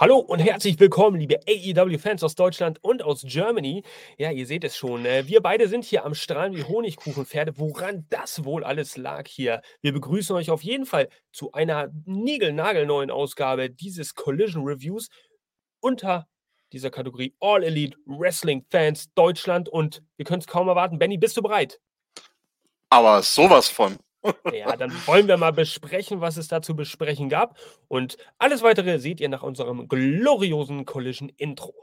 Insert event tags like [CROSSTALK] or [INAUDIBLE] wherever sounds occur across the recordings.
Hallo und herzlich willkommen, liebe AEW-Fans aus Deutschland und aus Germany. Ja, ihr seht es schon. Äh, wir beide sind hier am Strahlen wie Honigkuchenpferde. Woran das wohl alles lag hier? Wir begrüßen euch auf jeden Fall zu einer niegelnagelneuen Ausgabe dieses Collision Reviews unter dieser Kategorie All Elite Wrestling Fans Deutschland. Und wir können es kaum erwarten. Benny, bist du bereit? Aber sowas von. Ja, dann wollen wir mal besprechen, was es da zu besprechen gab. Und alles weitere seht ihr nach unserem gloriosen Collision Intro.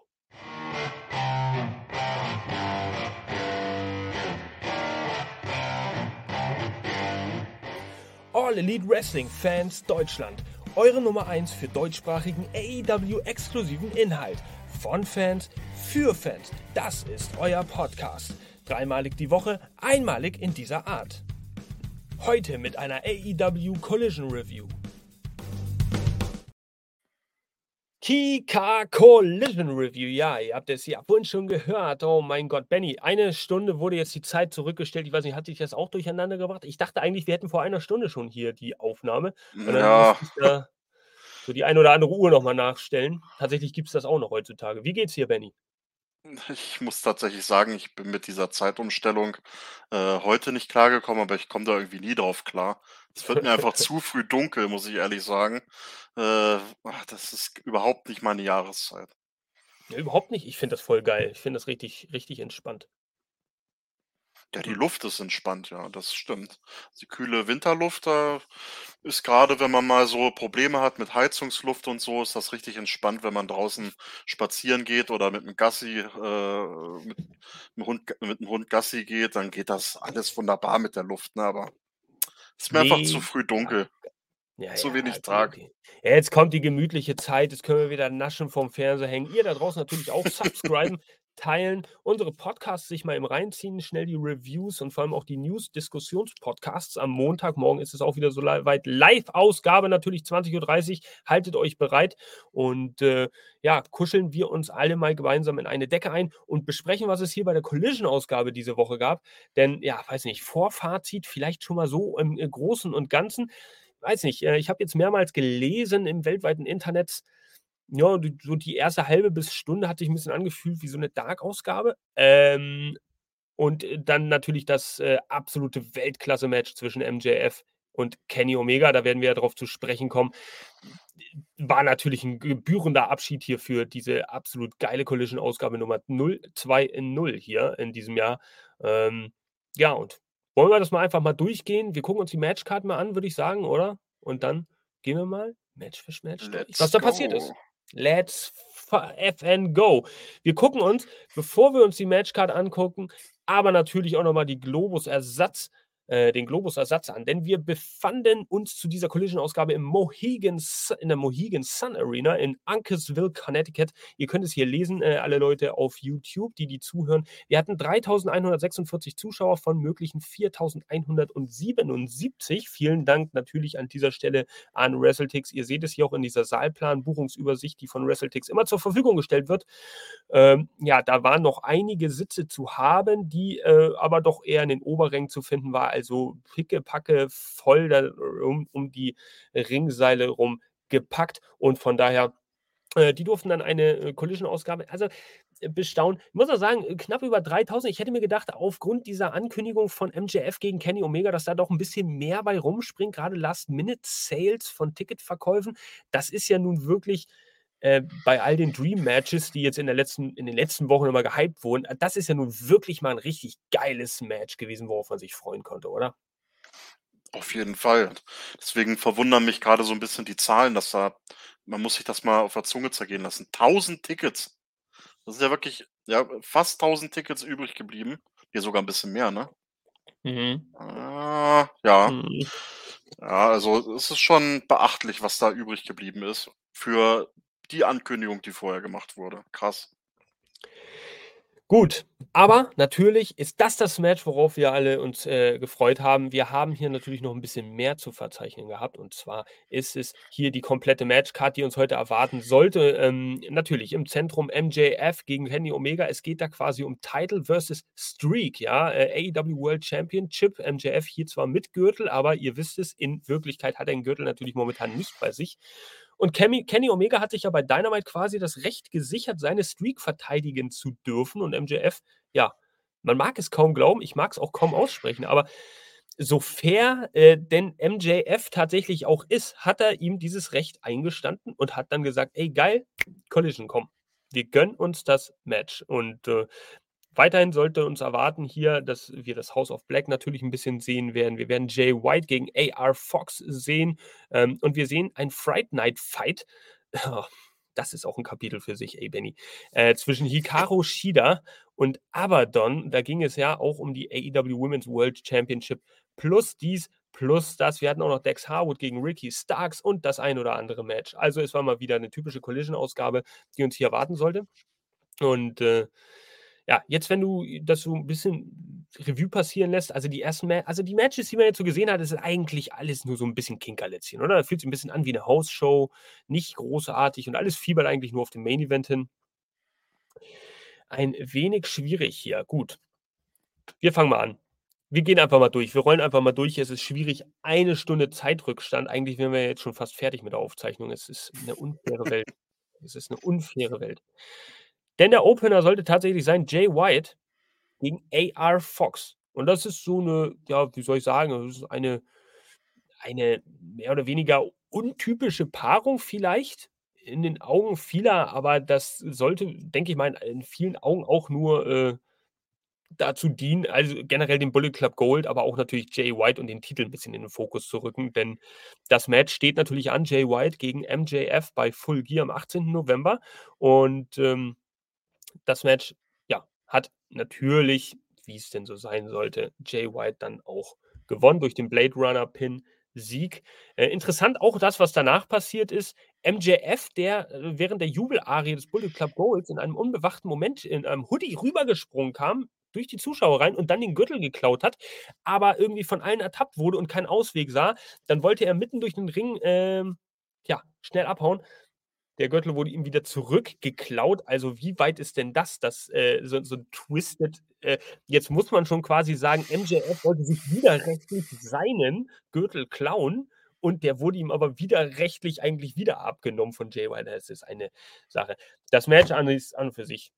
All Elite Wrestling Fans Deutschland. Eure Nummer 1 für deutschsprachigen AEW-exklusiven Inhalt. Von Fans für Fans. Das ist euer Podcast. Dreimalig die Woche, einmalig in dieser Art. Heute mit einer AEW Collision Review. Kika Collision Review. Ja, ihr habt es ja vorhin schon gehört. Oh mein Gott, Benny, eine Stunde wurde jetzt die Zeit zurückgestellt. Ich weiß nicht, hat sich das auch durcheinander gebracht? Ich dachte eigentlich, wir hätten vor einer Stunde schon hier die Aufnahme. Und dann Ja, ich da so die ein oder andere Uhr nochmal nachstellen. Tatsächlich gibt es das auch noch heutzutage. Wie geht's dir, Benny? [LAUGHS] ich muss tatsächlich sagen, ich bin mit dieser Zeitumstellung äh, heute nicht klargekommen, aber ich komme da irgendwie nie drauf klar. Es wird mir einfach [LAUGHS] zu früh dunkel, muss ich ehrlich sagen. Äh, ach, das ist überhaupt nicht meine Jahreszeit. Ja, überhaupt nicht. Ich finde das voll geil. Ich finde das richtig, richtig entspannt. Ja, die Hm. Luft ist entspannt, ja, das stimmt. Die kühle Winterluft, da ist gerade, wenn man mal so Probleme hat mit Heizungsluft und so, ist das richtig entspannt, wenn man draußen spazieren geht oder mit 'm Gassi äh, mit 'm Hund mit 'm Hund Gassi geht, dann geht das alles wunderbar mit der Luft, ne? Aber ist mir einfach zu früh dunkel, ja, zu ja, wenig okay, Tag. okay. Ja, jetzt kommt die gemütliche Zeit. Jetzt können wir wieder naschen vorm Fernseher hängen. Ihr da draußen natürlich auch [LAUGHS] subscriben, teilen, unsere Podcasts sich mal eben reinziehen, schnell die Reviews und vor allem auch die News-Diskussions-Podcasts. Am Montagmorgen ist es auch wieder so weit. Live-Ausgabe natürlich 20:30 Haltet euch bereit und, äh, ja, kuscheln wir uns alle mal gemeinsam in eine Decke ein und besprechen, was es hier bei der Collision-Ausgabe diese Woche gab. Denn, ja, weiß nicht, Vorfazit vielleicht schon mal so im, äh, Großen und Ganzen. Weiß nicht, äh, ich habe jetzt mehrmals gelesen im weltweiten Internet, ja, d so die erste halbe bis Stunde hat sich 'n bisschen angefühlt wie so 'ne Dark-Ausgabe. Ähm, und, äh, dann natürlich das, äh, absolute Weltklasse-Match zwischen MJF und Kenny Omega. Da werden wir ja drauf zu sprechen kommen. War natürlich 'n gebührender Abschied hier für diese absolut geile Collision-Ausgabe Nummer 020 hier in diesem Jahr. Ähm, ja, und wollen wir das mal einfach mal durchgehen? Wir gucken uns die Matchcard mal an, würde ich sagen, oder? Und dann gehen wir mal Match für Match durch, was da passiert ist. Let's FN go. Wir gucken uns, bevor wir uns die Matchcard angucken, aber natürlich auch noch mal die Globus-Ersatz äh, den Globus-Ersatz an, denn wir befanden uns zu dieser Collision-Ausgabe in der Mohegan Sun Arena in Uncasville, Connecticut. Ihr könnt es hier lesen, äh, alle Leute auf YouTube, die die zuhören. Wir hatten 3.146 Zuschauer von möglichen 4.177. Vielen Dank natürlich an dieser Stelle an WrestleTix. Ihr seht es hier auch in dieser Saalplan-Buchungsübersicht, die von WrestleTix immer zur Verfügung gestellt wird. Ähm, ja, da waren noch einige Sitze zu haben, die äh, aber doch eher in den Oberrängen zu finden war, also pickepacke voll da um um die Ringseile rum gepackt und von daher äh, die durften dann eine, äh, Collision-Ausgabe also, äh, bestaunen. Ich muss auch sagen, äh, knapp über 3.000. Ich hätte mir gedacht, aufgrund dieser Ankündigung von MJF gegen Kenny Omega, dass da doch 'n bisschen mehr bei rumspringt, grade Last-Minute-Sales von Ticketverkäufen. Das ist ja nun wirklich, äh, bei all den Dream-Matches, die jetzt in der letzten in den letzten Wochen immer gehypt wurden äh, das ist ja nun wirklich mal 'n richtig geiles Match gewesen, worauf man sich freuen konnte, oder? Auf jeden Fall. Deswegen verwundern mich grade so 'n bisschen die Zahlen, dass da man muss sich das mal auf der Zunge zergehen lassen. 1.000 Tickets. Das ist ja wirklich ja, fast 1.000 Tickets übrig geblieben. Ne, sogar 'n bisschen mehr, ne? Mhm. Ah, ja. Mhm. Ja, also, es ist schon beachtlich, was da übrig geblieben ist für die Ankündigung, die vorher gemacht wurde. Krass. Gut, aber natürlich ist das das Match, worauf wir alle uns, äh, gefreut haben. Wir haben hier natürlich noch 'n bisschen mehr zu verzeichnen gehabt und zwar ist es hier die komplette Matchcard, die uns heute erwarten sollte. Ähm, natürlich im Zentrum MJF gegen Kenny Omega. Es geht da quasi um Title versus Streak, ja, äh, AEW World Championship. MJF hier zwar mit Gürtel, aber ihr wisst es, in Wirklichkeit hat er den Gürtel natürlich momentan nicht bei sich. Und Kenny, Kenny Omega hat sich ja bei Dynamite quasi das Recht gesichert, seine Streak verteidigen zu dürfen. Und MJF, ja, man mag es kaum glauben, ich mag es auch kaum aussprechen, aber so fair äh, denn MJF tatsächlich auch ist, hat er ihm dieses Recht eingestanden und hat dann gesagt, ey geil, Collision, komm, wir gönnen uns das Match. Und äh, weiterhin sollte uns erwarten hier, dass wir das House of Black natürlich ein bisschen sehen werden. Wir werden Jay White gegen AR Fox sehen ähm, und wir sehen ein Fright Night Fight. Oh, das ist auch ein Kapitel für sich, ey Benny. Äh, zwischen Hikaru Shida und Abaddon. Da ging es ja auch um die AEW Women's World Championship plus dies, plus das. Wir hatten auch noch Dex Harwood gegen Ricky Starks und das ein oder andere Match. Also es war mal wieder eine typische Collision-Ausgabe, die uns hier erwarten sollte. Und äh, ja, jetzt, wenn du das so ein bisschen Revue passieren lässt, also die ersten, Ma also die Matches, die man jetzt so gesehen hat, ist eigentlich alles nur so ein bisschen Kinkerlätzchen, oder? Das fühlt sich ein bisschen an wie eine House-Show, nicht großartig und alles fiebert eigentlich nur auf den Main-Event hin. Ein wenig schwierig hier. Gut. Wir fangen mal an wir gehen einfach mal durch. Wir rollen einfach mal durch. Es ist schwierig. Eine Stunde Zeitrückstand. Eigentlich wären wir jetzt schon fast fertig mit der Aufzeichnung. Es ist eine unfaire Welt. [LAUGHS] Es ist eine unfaire Welt. Denn der Opener sollte tatsächlich sein Jay White gegen AR Fox. Und das ist so eine, ja, wie soll ich sagen, das ist eine, eine mehr oder weniger untypische Paarung vielleicht in den Augen vieler, aber das sollte, denke ich mal, in vielen Augen auch nur äh, dazu dienen, also generell den Bullet Club Gold, aber auch natürlich Jay White und den Titel ein bisschen in den Fokus zu rücken, denn das Match steht natürlich an, Jay White gegen MJF bei Full Gear am 18. November und ähm, das Match, ja, hat natürlich, wie es denn so sein sollte, Jay White dann auch gewonnen durch den Blade Runner Pin Sieg. Äh, interessant auch das, was danach passiert ist. MJF, der äh, während der Jubelarie des Bullet Club Golds in einem unbewachten Moment in einem Hoodie rübergesprungen kam, durch die Zuschauer rein und dann den Gürtel geklaut hat, aber irgendwie von allen ertappt wurde und keinen Ausweg sah. Dann wollte er mitten durch den Ring ähm, ja, schnell abhauen. Der Gürtel wurde ihm wieder zurückgeklaut. Also, wie weit ist denn das? Das äh, so, so ein Twisted. Äh, jetzt muss man schon quasi sagen, MJF wollte sich widerrechtlich seinen Gürtel klauen und der wurde ihm aber widerrechtlich eigentlich wieder abgenommen von Jay White. Das ist eine Sache. Das Match an, ist an und für sich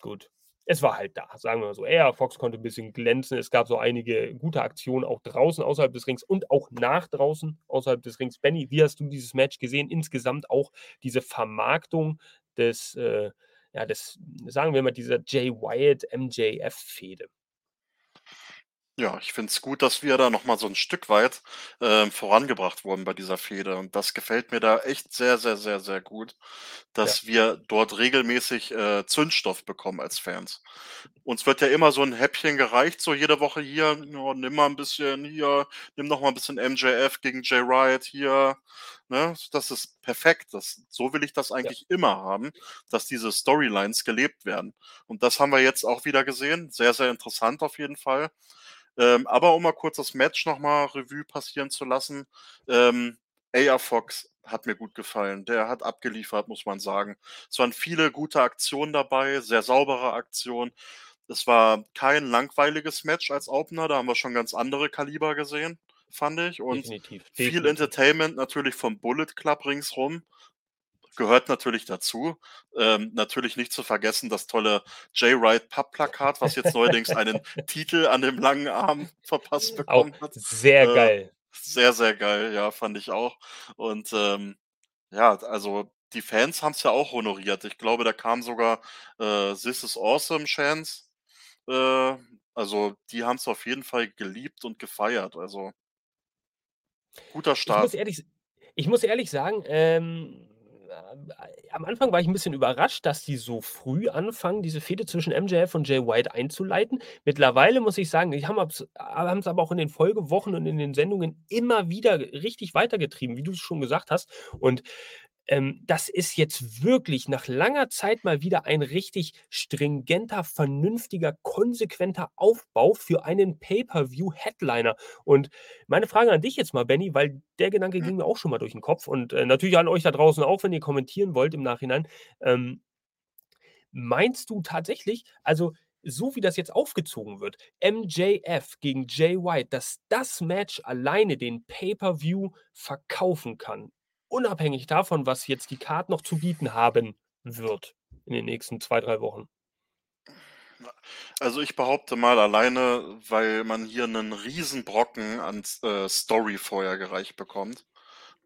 gut es war halt da, sagen wir mal so. Er, Fox konnte ein bisschen glänzen. Es gab so einige gute Aktionen auch draußen außerhalb des Rings und auch nach draußen außerhalb des Rings. Benny, wie hast du dieses Match gesehen? Insgesamt auch diese Vermarktung des, äh, ja, des, sagen wir mal, dieser Jay Wyatt MJF-Fehde. Ja, ich finde es gut, dass wir da noch mal so ein Stück weit, ähm, vorangebracht wurden bei dieser Fehde und das gefällt mir da echt sehr, sehr, sehr, sehr gut, dass wir dort regelmäßig, äh, Zündstoff bekommen als Fans. Uns wird ja immer so ein Häppchen gereicht, so jede Woche hier: „Ja, nimm mal ein bisschen hier, nimm noch mal 'n bisschen MJF gegen Jay Riot hier“, ne? Das ist perfekt. Das so will ich das Ja. eigentlich immer haben, dass diese Storylines gelebt werden. Und das haben wir jetzt auch wieder gesehen. Sehr, sehr interessant auf jeden Fall. Ähm, aber um mal kurz das Match noch mal Revue passieren zu lassen, ähm, AR Fox hat mir gut gefallen. Der hat abgeliefert, muss man sagen. Es waren viele gute Aktionen dabei, sehr saubere Aktionen. Es war kein langweiliges Match als Opener, da haben wir schon ganz andere Kaliber gesehen, fand ich. Und Definitiv, viel definitiv. Entertainment natürlich vom Bullet Club ringsrum gehört natürlich dazu. Ähm, natürlich nicht zu vergessen das tolle Jay Wright Pappplakat, was jetzt neuerdings einen [LAUGHS] Titel an dem langen Arm verpasst Auch bekommen hat. sehr Äh, geil. sehr, sehr geil, ja, fand ich auch. Und, ähm, ja, also die Fans haben es ja auch honoriert. Ich glaube, da kam sogar, äh, „This is awesome“ Chants. Äh, also die haben es auf jeden Fall geliebt und gefeiert. Also guter Ich muss Start. ehrlich ich muss ehrlich sagen, ähm, äh, am Anfang war ich 'n bisschen überrascht, dass die so früh anfangen, diese Fehde zwischen MJF und Jay White einzuleiten. Mittlerweile muss ich sagen, die haben haben's aber auch in den Folgewochen und in den Sendungen immer wieder richtig weitergetrieben, wie du es schon gesagt hast. Und ähm, das ist jetzt wirklich nach langer Zeit mal wieder ein richtig stringenter, vernünftiger, konsequenter Aufbau für einen Pay-per-View-Headliner. Und meine Frage an dich jetzt mal, Benny, weil der Gedanke Mhm. ging mir auch schon mal durch den Kopf und, äh, natürlich an euch da draußen auch, wenn ihr kommentieren wollt im Nachhinein. Ähm meinst du tatsächlich also, so wie das jetzt aufgezogen wird, MJF gegen Jay White, dass das Match alleine den Pay-per-View verkaufen kann? Unabhängig davon, was jetzt die Card noch zu bieten haben wird in den nächsten zwei, drei Wochen? Also, ich behaupte mal alleine, weil man hier 'nen Riesenbrocken an S äh, Story vorher gereicht bekommt,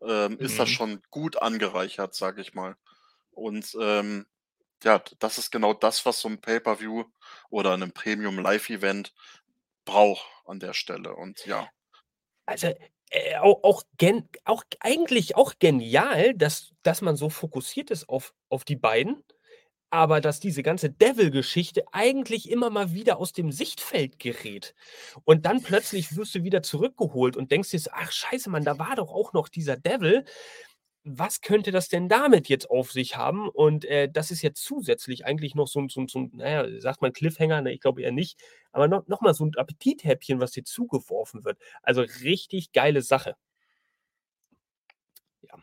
ähm, ist das Mhm. schon gut angereichert, sage ich mal. Und, ähm, ja, das ist genau das, was so 'n Pay-per-View oder 'nen Premium-Live-Event braucht an der Stelle und ja. Also, äh, au auch gen auch eigentlich auch genial, dass dass man so fokussiert ist auf auf die beiden, aber dass diese ganze Devil-Geschichte eigentlich immer mal wieder aus dem Sichtfeld gerät. Und dann plötzlich wirst du wieder zurückgeholt und denkst dir „Ach scheiße, Mann, da war doch auch noch dieser Devil. Was könnte das denn damit jetzt auf sich haben?“ Und, äh, das ist jetzt zusätzlich eigentlich noch so 'n so so 'n na ja, sagt man Cliffhanger? Ne, ich glaube eher nicht, aber noch noch mal so 'n Appetithäppchen, was dir zugeworfen wird. Also, richtig geile Sache. Ja.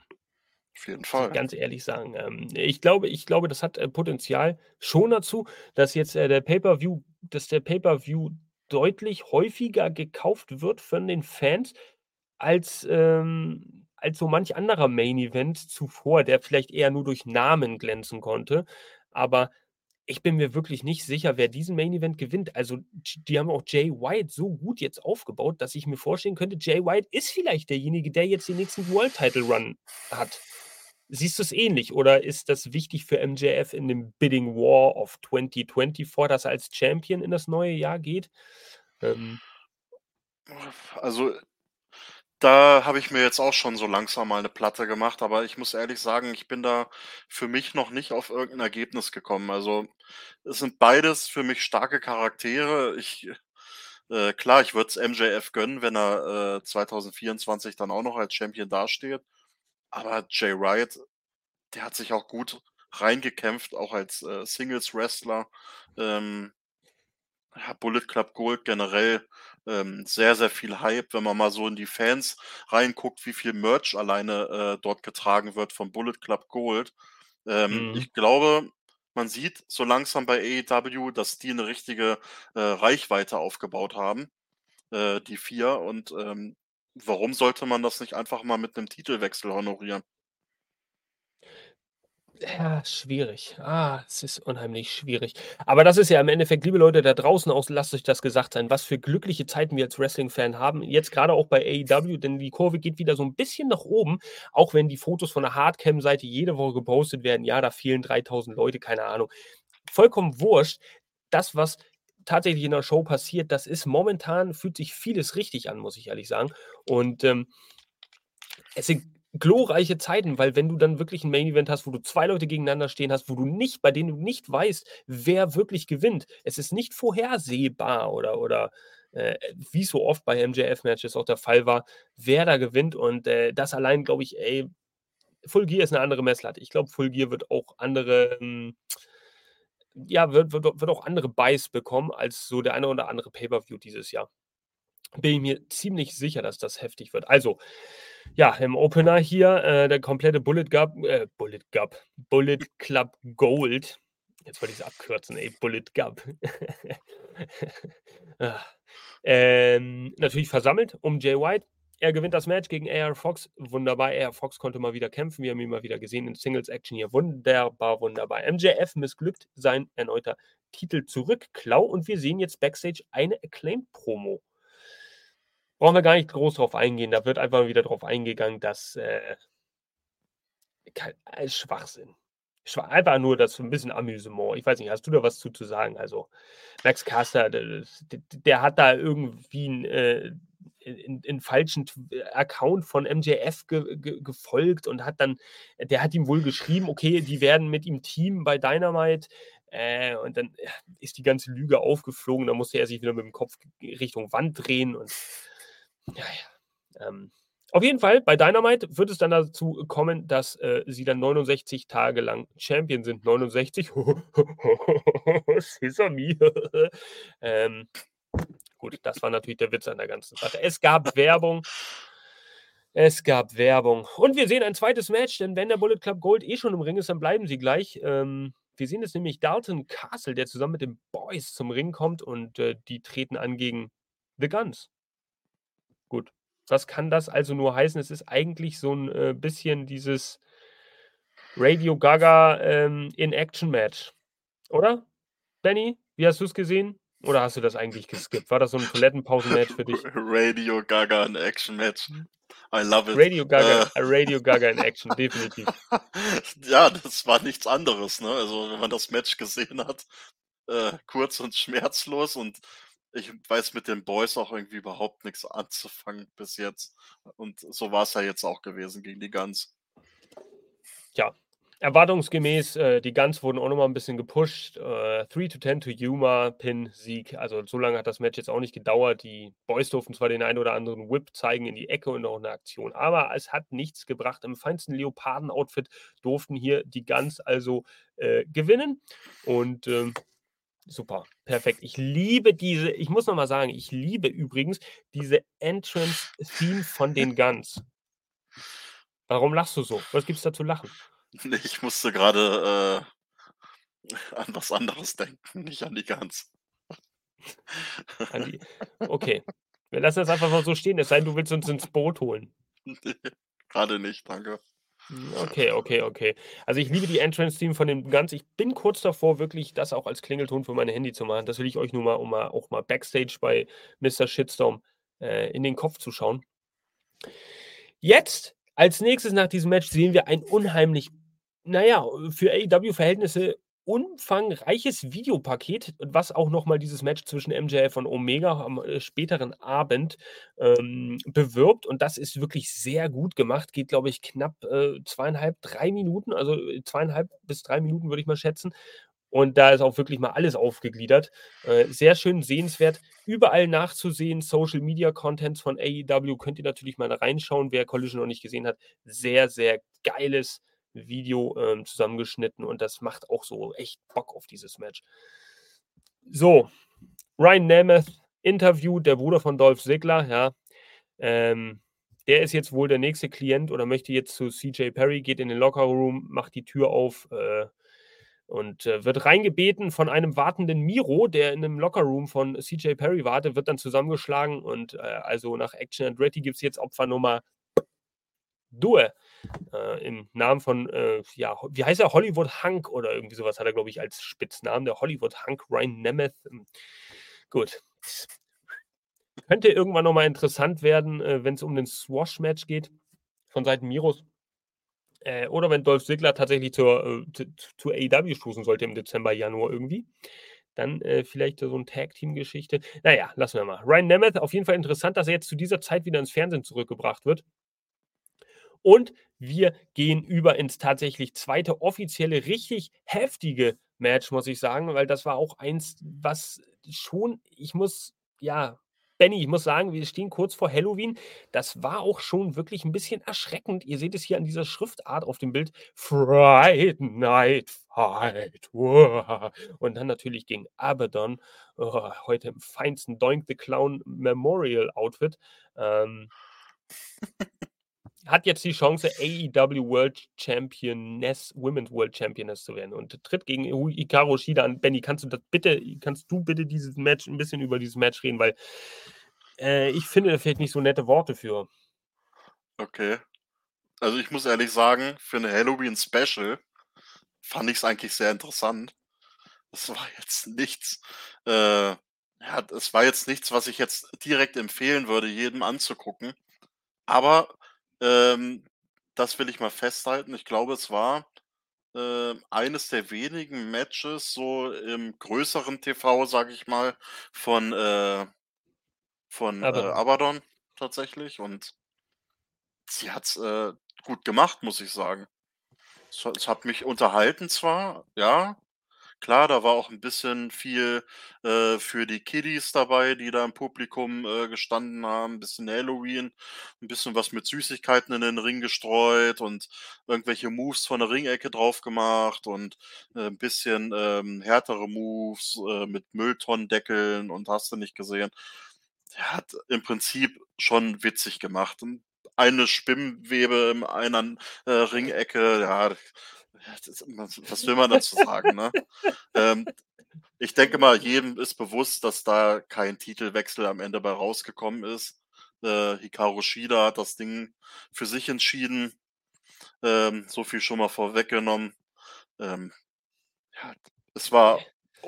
Auf jeden Fall. ganz ehrlich sagen. Ähm, ich glaube ich glaube, das hat, äh, Potenzial schon dazu, dass jetzt, äh, der Pay-per-View dass der Pay-per-View deutlich häufiger gekauft wird von den Fans als, ähm als so manch anderer Main Event zuvor, der vielleicht eher nur durch Namen glänzen konnte. Aber ich bin mir wirklich nicht sicher, wer diesen Main Event gewinnt. Also, die haben auch Jay White so gut jetzt aufgebaut, dass ich mir vorstellen könnte, Jay White ist vielleicht derjenige, der jetzt den nächsten World Title Run hat. Siehst du's ähnlich oder ist das wichtig für MJF in dem Bidding War of 2024, dass er als Champion in das neue Jahr geht? Ähm Also, da habe ich mir jetzt auch schon so langsam mal 'ne Platte gemacht, aber ich muss ehrlich sagen, ich bin da für mich noch nicht auf irgend 'n Ergebnis gekommen. Also, es sind beides für mich starke Charaktere. Ich äh, klar, ich würde es MJF gönnen, wenn er, äh, 2024 dann auch noch als Champion dasteht. Aber Jay White, der hat sich auch gut reingekämpft, auch als, äh, Singles-Wrestler. Ähm ja, Bullet Club Gold generell, ähm, sehr, sehr viel Hype, wenn man mal so in die Fans reinguckt, wie viel Merch alleine, äh, dort getragen wird von Bullet Club Gold. Ähm, Mhm. ich glaube, man sieht so langsam bei AEW, dass die 'ne richtige, äh, Reichweite aufgebaut haben, äh, die 4 und, ähm, warum sollte man das nicht einfach mal mit 'nem Titelwechsel honorieren? Ja, schwierig. Ah, es ist unheimlich schwierig. Aber das ist ja im Endeffekt liebe Leute da draußen auch, lasst euch das gesagt sein, was für glückliche Zeiten wir als Wrestling-Fan haben. Jetzt grade auch bei AEW, denn die Kurve geht wieder so 'n bisschen nach oben, auch wenn die Fotos von der Hardcam-Seite jede Woche gepostet werden. Ja, da fehlen 3.000 Leute, keine Ahnung. Vollkommen wurscht. Das, was tatsächlich in der Show passiert, das ist momentan fühlt sich vieles richtig an, muss ich ehrlich sagen. Und, ähm es sind glorreiche Zeiten, weil wenn du dann wirklich 'n Main Event hast, wo du 2 Leute gegeneinander stehen hast, wo du nicht bei denen du nicht weißt, wer wirklich gewinnt. Es ist nicht vorhersehbar oder oder, äh, wie so oft bei MJF-Matches auch der Fall war, wer da gewinnt und, äh, das allein glaube ich ey, Full Gear ist 'ne andere Messlatte. Ich glaube, Full Gear wird auch andere, hm ja, wird wird wird auch andere Buys bekommen als so der eine oder andere Pay-per-View dieses Jahr. Bin ich mir ziemlich sicher, dass das heftig wird. Also, ja, im Opener hier, äh, der komplette Bullet Gub äh, Bullet Gub Bullet Club Gold. Jetzt wollte ich's abkürzen, ey, Bullet Gub. [LAUGHS] Ah. Ähm, natürlich versammelt um Jay White. Er gewinnt das Match gegen AR Fox. Wunderbar, AR Fox konnte mal wieder kämpfen. Wir haben ihn mal wieder gesehen in Singles-Action hier. Wunderbar, wunderbar. MJF missglückt sein erneuter Titel-Zurückklau und wir sehen jetzt backstage eine Acclaimed-Promo. Brauchen wir gar nicht groß drauf eingehen. Da wird einfach wieder drauf eingegangen, dass, äh äh, Schwachsinn. Schwa einfach nur das so 'n bisschen Amüsement. Ich weiß nicht, hast du da was zu zu sagen? Also, Max Caster, d d d der hat da irgendwie 'n, äh 'n 'n falschen Tw Account von MJF ge ge gefolgt und hat dann der hat ihm wohl geschrieben, okay, die werden mit ihm teamen bei Dynamite, äh, und dann, ist die ganze Lüge aufgeflogen. Da musste er sich wieder mit dem Kopf Richtung Wand drehen und ja. Ähm, auf jeden Fall, bei Dynamite wird es dann dazu kommen, dass, äh, sie dann 69 Tage lang Champion sind. 69? [LAUGHS] Sesame. [LAUGHS] Ähm, gut, das war natürlich der Witz an der ganzen Sache. Es gab Werbung. Es gab Werbung. Und wir sehen ein 2. Match, denn wenn der Bullet Club Gold eh schon im Ring ist, dann bleiben sie gleich. Ähm, wir sehen jetzt nämlich Dalton Castle, der zusammen mit den Boys zum Ring kommt und, äh, die treten an gegen The Gunns. Was kann das also nur heißen? Es ist eigentlich so ein äh, bisschen dieses Radio Gaga ähm, in Action Match, oder? Benny, wie hast du es gesehen? Oder hast du das eigentlich geskippt? War das so ein Toilettenpausen-Match für dich? [LAUGHS] Radio Gaga in Action Match. I love it. Radio Gaga, äh. Radio Gaga in Action, definitiv. [LAUGHS] ja, das war nichts anderes, ne? Also, wenn man das Match gesehen hat, äh, kurz und schmerzlos und ich weiß mit den Boys auch irgendwie überhaupt nichts anzufangen bis jetzt. Und so war es ja jetzt auch gewesen gegen die Guns. Ja, erwartungsgemäß, äh, die Guns wurden auch nochmal ein bisschen gepusht. Äh, 3 to 10 to Yuma, Pin, Sieg. Also so lange hat das Match jetzt auch nicht gedauert. Die Boys durften zwar den einen oder anderen Whip zeigen in die Ecke und auch eine Aktion, aber es hat nichts gebracht. Im feinsten Leoparden-Outfit durften hier die Guns also äh, gewinnen. Und ähm, super, perfekt. Ich liebe diese, ich muss nochmal sagen, ich liebe übrigens diese Entrance-Theme von den [LAUGHS] Guns. Warum lachst du so? Was gibt es da zu lachen? Nee, ich musste gerade äh, an was anderes denken, nicht an die Gans. Die, [LAUGHS] okay. Wir lassen das einfach mal so stehen, es sei denn, du willst uns ins Boot holen. Nee, gerade nicht, danke. Hm, okay, okay, okay. Also ich liebe die Entrance-Team von dem Guns. Ich bin kurz davor, wirklich das auch als Klingelton für mein Handy zu machen. Das will ich euch nur mal, um mal auch mal Backstage bei Mr. Shitstorm äh, in den Kopf zu schauen. Jetzt, als nächstes nach diesem Match, sehen wir ein unheimlich naja, für AEW-Verhältnisse umfangreiches Videopaket, was auch nochmal dieses Match zwischen MJF und Omega am äh, späteren Abend ähm, bewirbt. Und das ist wirklich sehr gut gemacht. Geht, glaube ich, knapp äh, zweieinhalb, drei Minuten, also äh, zweieinhalb bis drei Minuten würde ich mal schätzen. Und da ist auch wirklich mal alles aufgegliedert. Äh, sehr schön sehenswert. Überall nachzusehen. Social Media Contents von AEW könnt ihr natürlich mal reinschauen, wer Collision noch nicht gesehen hat. Sehr, sehr geiles Video ähm, zusammengeschnitten und das macht auch so echt Bock auf dieses Match. So, Ryan Nemeth, Interview, der Bruder von Dolph Ziggler, ja. Ähm, der ist jetzt wohl der nächste Klient oder möchte jetzt zu CJ Perry, geht in den Lockerroom, macht die Tür auf äh, und äh, wird reingebeten von einem wartenden Miro, der in einem Lockerroom von CJ Perry wartet, wird dann zusammengeschlagen und äh, also nach Action and Ready gibt es jetzt Opfer Nummer Due äh, im Namen von, äh, ja, wie heißt er? Hollywood Hunk oder irgendwie sowas hat er, glaube ich, als Spitznamen. Der Hollywood Hunk Ryan Nemeth. Ähm, gut. Könnte irgendwann nochmal interessant werden, äh, wenn es um den Swash-Match geht von Seiten Miros. Äh, oder wenn Dolph Ziggler tatsächlich zur, äh, zu, zu AEW stoßen sollte im Dezember, Januar irgendwie dann äh, vielleicht so eine Tag-Team-Geschichte. Naja, lassen wir mal. Ryan Nemeth, auf jeden Fall interessant, dass er jetzt zu dieser Zeit wieder ins Fernsehen zurückgebracht wird. Und wir gehen über ins tatsächlich zweite offizielle, richtig heftige Match, muss ich sagen, weil das war auch eins, was schon, ich muss, ja, Benny, ich muss sagen, wir stehen kurz vor Halloween. Das war auch schon wirklich ein bisschen erschreckend. Ihr seht es hier an dieser Schriftart auf dem Bild. Fright Night Fight. Und dann natürlich gegen Abaddon. Oh, heute im feinsten Doink the Clown Memorial Outfit. Ähm, [LAUGHS] hat jetzt die Chance, AEW World Championess, Women's World Championess zu werden und tritt gegen Hikaru Shida an. Benny, kannst du das bitte, kannst du bitte dieses Match ein bisschen über dieses Match reden, weil äh, ich finde, da fehlt nicht so nette Worte für. Okay. Also ich muss ehrlich sagen, für eine Halloween Special fand ich es eigentlich sehr interessant. Das war jetzt nichts, äh, ja, das war jetzt nichts, was ich jetzt direkt empfehlen würde, jedem anzugucken. Aber ähm, das will ich mal festhalten. Ich glaube, es war, äh, eines der wenigen Matches so im größeren TV, sage ich mal, von, äh von, äh, Abaddon. Tatsächlich und sie hat's, äh, gut gemacht, muss ich sagen. Es es hat mich unterhalten zwar, ja, Klar, da war auch ein bisschen viel, äh, für die Kiddies dabei, die da im Publikum, äh, gestanden haben, Ein bisschen Halloween, ein bisschen was mit Süßigkeiten in den Ring gestreut und irgendwelche Moves von der Ringecke drauf gemacht und, äh, 'n bisschen, ähm, härtere Moves, äh, mit Mülltonnendeckeln und hast du nicht gesehen. Der hat im Prinzip schon witzig gemacht eine Spinnwebe in einer, äh, Ringecke, ja was will man dazu sagen, ne? [LAUGHS] ähm, ich denke mal, jedem ist bewusst, dass da kein Titelwechsel am Ende bei rausgekommen ist. Äh, Hikaru Shida hat das Ding für sich entschieden. Ähm, so viel schon mal vorweggenommen. Ähm, ja, es war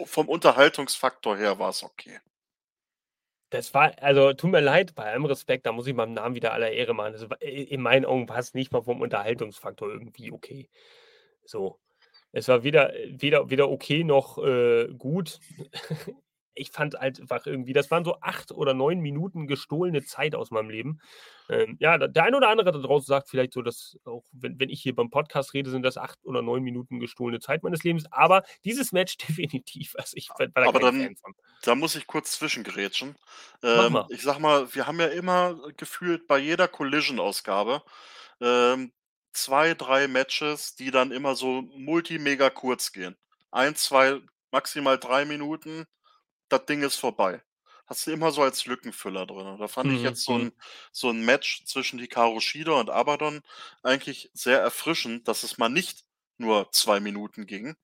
vom Unterhaltungsfaktor her war es okay. Das war also, tut mir leid, bei allem Respekt, da muss ich meinem Namen wieder aller Ehre machen. Also, in meinen Augen war es nicht mal vom Unterhaltungsfaktor irgendwie okay. So. Es war weder weder weder okay noch, äh, gut. [LAUGHS] Ich fand halt einfach irgendwie das waren so 8 oder 9 Minuten gestohlene Zeit aus meinem Leben. Ähm, ja, der ein oder andere da draußen sagt vielleicht so, dass auch wenn wenn ich hier beim Podcast rede, sind das 8 oder 9 Minuten gestohlene Zeit meines Lebens, aber dieses Match [LAUGHS] definitiv. Also, ich war da Aber dann da muss ich kurz zwischengrätschen. Mach Ähm, ich sage mal, wir haben ja immer gefühlt bei jeder Collision-Ausgabe, ähm, 2, 3 Matches, die dann immer so multi mega kurz gehen. 1, 2, maximal 3 Minuten, das Ding ist vorbei. Hast du immer so als Lückenfüller drin. Da fand ich Mhm, jetzt so mhm. 'n so 'n Match zwischen Hikaru Shida und Abaddon eigentlich sehr erfrischend, dass es mal nicht nur 2 Minuten ging,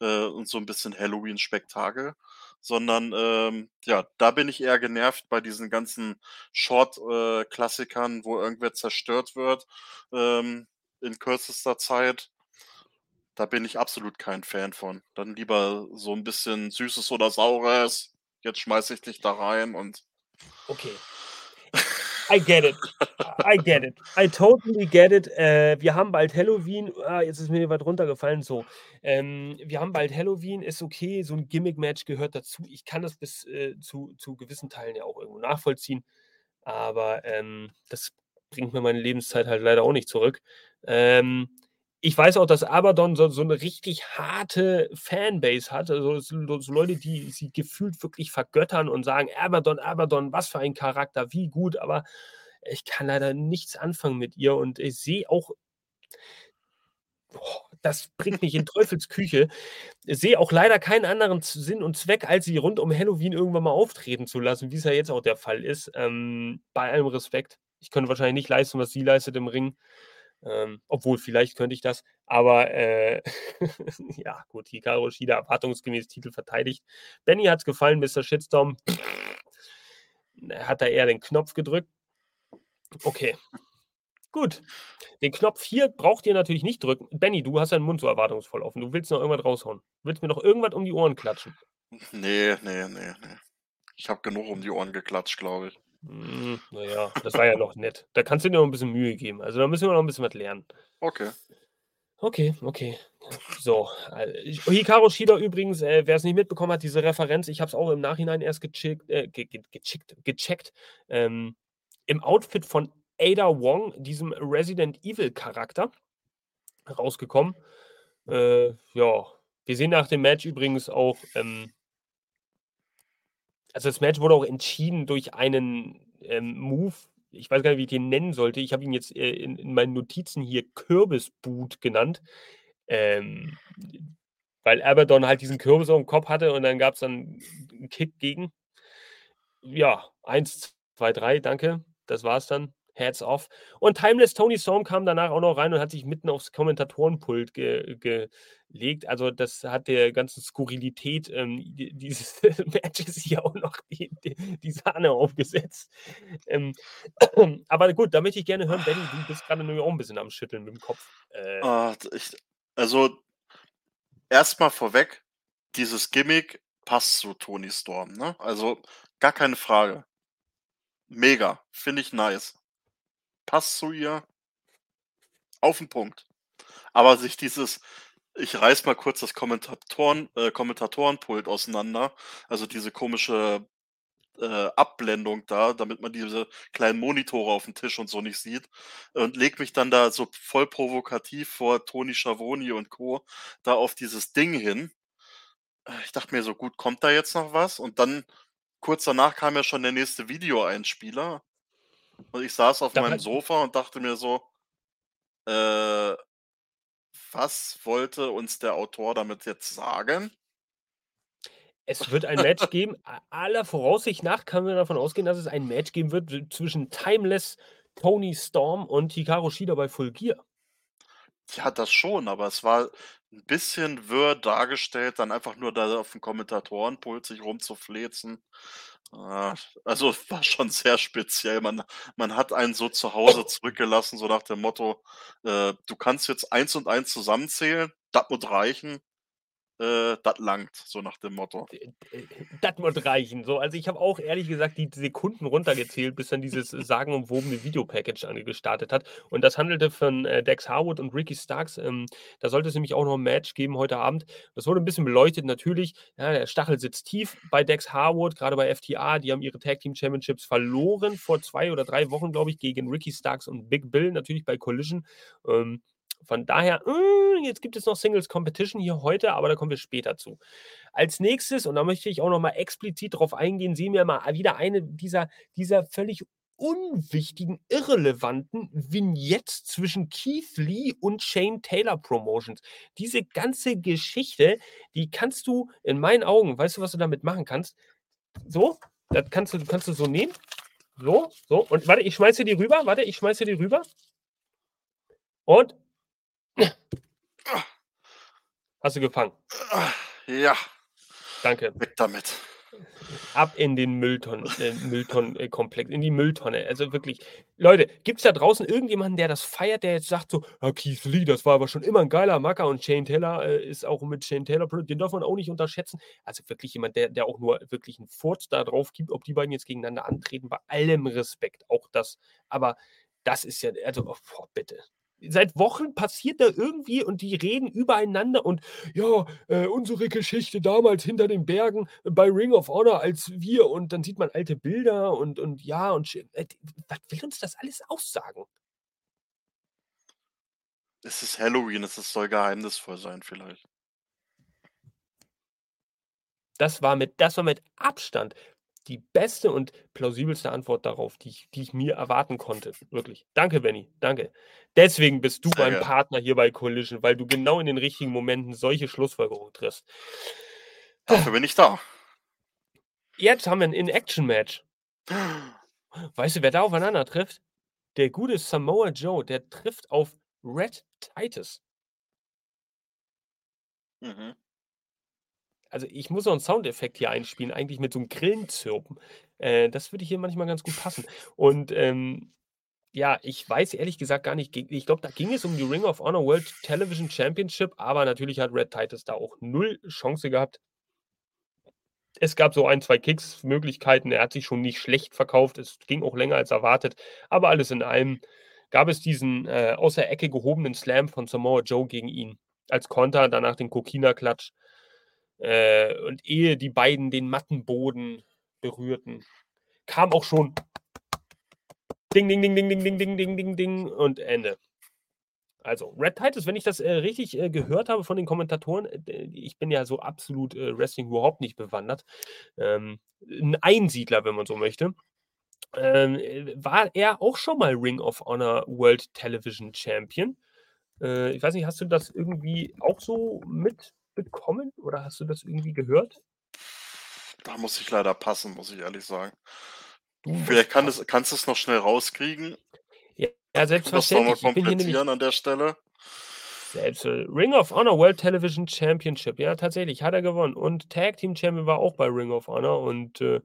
äh, und so 'n bisschen Halloween-Spektakel, sondern, ähm, ja, da bin ich eher genervt bei diesen ganzen Short äh, wo irgendwer zerstört wird, ähm, in kürzester Zeit. Da bin ich absolut kein Fan von. Dann lieber so 'n bisschen Süßes oder Saures. Jetzt schmeiße ich dich da rein und Okay. [LAUGHS] I get it. I get it. I totally get it. Äh, wir haben bald Halloween. Ah, jetzt ist mir was runtergefallen. So, ähm, wir haben bald Halloween, ist okay, so 'n Gimmick-Match gehört dazu. Ich kann das bis, äh, zu zu gewissen Teilen ja auch irgendwo nachvollziehen, aber, ähm, das bringt mir meine Lebenszeit halt leider auch nicht zurück. Ähm, ich weiß auch, dass Abaddon so so 'ne richtig harte Fanbase hat. Also, es sind so Leute, die sie gefühlt wirklich vergöttern und sagen: „Abaddon, Abaddon, was für ein Charakter, wie gut“, aber ich kann leider nichts anfangen mit ihr und ich sehe auch das bringt mich in [LAUGHS] Teufels Küche. Sehe auch leider keinen anderen Sinn und Zweck, als sie rund um Halloween irgendwann mal auftreten zu lassen, wie's ja jetzt auch der Fall ist. Ähm, bei allem Respekt. Ich könnte wahrscheinlich nicht leisten, was sie leistet im Ring. Ähm, obwohl, vielleicht könnte ich das, aber, äh, [LAUGHS] ja gut, Hikaru Shida erwartungsgemäß Titel verteidigt. Benny hat's gefallen, Mister Shitstorm. Hat da eher den Knopf gedrückt. Okay. Gut. Den Knopf hier braucht ihr natürlich nicht drücken. Benny, du hast deinen Mund so erwartungsvoll offen. Du willst noch irgendwas raushauen. Willst mir noch irgendwas um die Ohren klatschen? Ne, ne, ne, ne. Ich habe genug um die Ohren geklatscht, glaube ich. Hm, na ja, das war ja noch nett. Da kannst du dir noch 'n bisschen Mühe geben. Also, da müssen wir noch 'n bisschen was lernen. Okay. Okay, okay. So, Hikaru Shida übrigens, äh, wer's nicht mitbekommen hat, diese Referenz, ich habe es auch im Nachhinein erst gechickt äh, ge ge gechickt gecheckt, ähm, im Outfit von Ada Wong, diesem Resident Evil Charakter rausgekommen. Äh, ja, wir sehen nach dem Match übrigens auch, ähm also, das Match wurde auch entschieden durch einen, ähm, Move. Ich weiß gar nicht, wie ich den nennen sollte. Ich habe ihn jetzt, äh, in in meinen Notizen hier Kürbis-Boot genannt, ähm, weil Abaddon halt diesen Kürbis aufm Kopf hatte und dann gab's dann 'n Kick gegen. Ja, 1, 2, 3, danke. Das war's dann. Hats off. Und Timeless Toni Storm kam danach auch noch rein und hat sich mitten aufs Kommentatorenpult ge gelegt. Also, das hat der ganzen Skurrilität, ähm, di dieses [LAUGHS] Matches hier auch noch die die Sahne aufgesetzt. Ähm, [CLEARS THROAT] aber gut, da möchte ich gerne hören, Benny, du bist grade nämlich auch 'n bisschen am Schütteln mit'm Kopf. Äh d ich also erst mal vorweg, dieses Gimmick passt zu Toni Storm, ne? Also, gar keine Frage. Mega, finde ich nice. Passt zu ihr. Auf 'n Punkt. Aber sich dieses ich reiße mal kurz das Kommentatoren äh, Kommentatorenpult auseinander, also diese komische, äh, Abblendung da, damit man diese kleinen Monitore aufm Tisch und so nicht sieht und lege mich dann da so voll provokativ vor Tony Schiavone und Co. da auf dieses Ding hin. Äh, ich dachte mir so: „Gut, kommt da jetzt noch was?“ Und dann kurz danach kam ja schon der nächste Videoeinspieler und ich saß auf Da meinem Sofa und dachte mir so „Äh, was wollte uns der Autor damit jetzt sagen?“ Es wird ein Match [LAUGHS] geben. Aller Voraussicht nach können wir davon ausgehen, dass es ein Match geben wird zwischen Timeless Toni Storm und Hikaru Shida bei Full Gear. Ja, das schon, aber es war 'n bisschen wirr dargestellt, dann einfach nur da aufm Kommentatorenpult sich rumzufläzen. Ah, also, war schon sehr speziell. Man man hat einen so zu Hause zurückgelassen, so nach dem Motto, äh: „Du kannst jetzt 1 und 1 zusammenzählen, das muss reichen, äh, das langt“, so nach dem Motto. D das muss reichen. So, also, ich habe auch ehrlich gesagt die Sekunden runtergezählt, bis dann dieses sagenumwobene Videopackage gestartet hat. Und das handelte von, äh, Dax Harwood und Ricky Starks. Ähm, da sollte es nämlich auch noch 'n Match geben heute Abend. Das wurde 'n bisschen beleuchtet natürlich. Ja, der Stachel sitzt tief bei Dax Harwood, grade bei FTR. Die haben ihre Tag Team Championships verloren vor 2 oder 3 Wochen, glaube ich, gegen Ricky Starks und Big Bill natürlich bei Collision. Ähm, von daher, hm, jetzt gibt es noch Singles Competition hier heute, aber da kommen wir später zu. Als Nächstes, und da möchte ich auch noch mal explizit drauf eingehen, sehen wir mal wieder eine dieser dieser völlig unwichtigen, irrelevanten Vignettes zwischen Keith Lee und Shane Taylor Promotions. Diese ganze Geschichte, die kannst du in meinen Augen weißt du, was du damit machen kannst? So, das kannst du kannst du so nehmen. So, so und warte, ich schmeiße die rüber. Warte, ich schmeiße die rüber. Und Hast du gefangen? Ja. Danke. Weg damit. Ab in den Mülltonnen äh, Mülltonnen äh, Komplex, in die Mülltonne. Also wirklich. Leute, gibt's da draußen irgendjemanden, der das feiert, der jetzt sagt so: „Ja, Keith Lee, das war aber schon immer 'n geiler Macker und Shane Taylor, äh, ist auch mit Shane Taylor den darf man auch nicht unterschätzen.“ Also, wirklich jemand, der der auch nur wirklich 'n Furz da drauf gibt, ob die beiden jetzt gegeneinander antreten, bei allem Respekt, auch das. Aber das ist ja also, oh, bitte. Seit Wochen passiert da irgendwie und die reden übereinander und: „Ja, äh, unsere Geschichte damals hinter den Bergen bei Ring of Honor als wir“ und dann sieht man alte Bilder und und ja und äh, was will uns das alles aussagen? Es ist Halloween, es es soll geheimnisvoll sein vielleicht. Das war mit das war mit Abstand die beste und plausibelste Antwort darauf, die ich die ich mir erwarten konnte, wirklich. Danke, Benny, danke. Deswegen bist du Sehr mein. Partner hier bei Collision, weil du genau in den richtigen Momenten solche Schlussfolgerungen triffst. Dafür bin ich da. Jetzt haben wir 'n In-Action-Match. Weißt du, wer da aufeinander trifft? Der gute Samoa Joe, der trifft auf Rhett Titus. Mhm. Also, ich muss noch 'n Soundeffekt hier einspielen, eigentlich mit so 'nem Grillenzirpen. Äh, das würde hier manchmal ganz gut passen. Und, ähm, ja, ich weiß ehrlich gesagt gar nicht, ich glaube, da ging es um die Ring of Honor World Television Championship, aber natürlich hat Rhett Titus da auch 0 Chance gehabt. Es gab so 1, 2 Kicks-Möglichkeiten. Er hat sich schon nicht schlecht verkauft. Es ging auch länger als erwartet. Aber alles in allem gab es diesen, äh, aus der Ecke gehobenen Slam von Samoa Joe gegen ihn als Konter, danach den Coquina-Clutch. Äh, und ehe die beiden den Mattenboden berührten, kam auch schon Ding, ding, ding, ding, ding, ding, ding, ding, ding, ding und Ende. Also, Rhett Titus, wenn ich das, äh, richtig, äh, gehört habe von den Kommentatoren, äh, ich bin ja so absolut, äh, Wrestling überhaupt nicht bewandert, ähm, 'n Einsiedler, wenn man so möchte. Ähm, äh, war er auch schon mal Ring of Honor World Television Champion. Äh, ich weiß nicht, hast du das irgendwie auch so mitbekommen oder hast du das irgendwie gehört? Da muss ich leider passen, muss ich ehrlich sagen. Du Vielleicht kann es kannst du's noch schnell rauskriegen? Ja, das mal selbstverständlich. Ich bin hier nämlich an der Stelle. Selbst äh, Ring of Honor World Television Championship. Ja, tatsächlich hat er gewonnen und Tag Team Champion war auch bei Ring of Honor und, äh,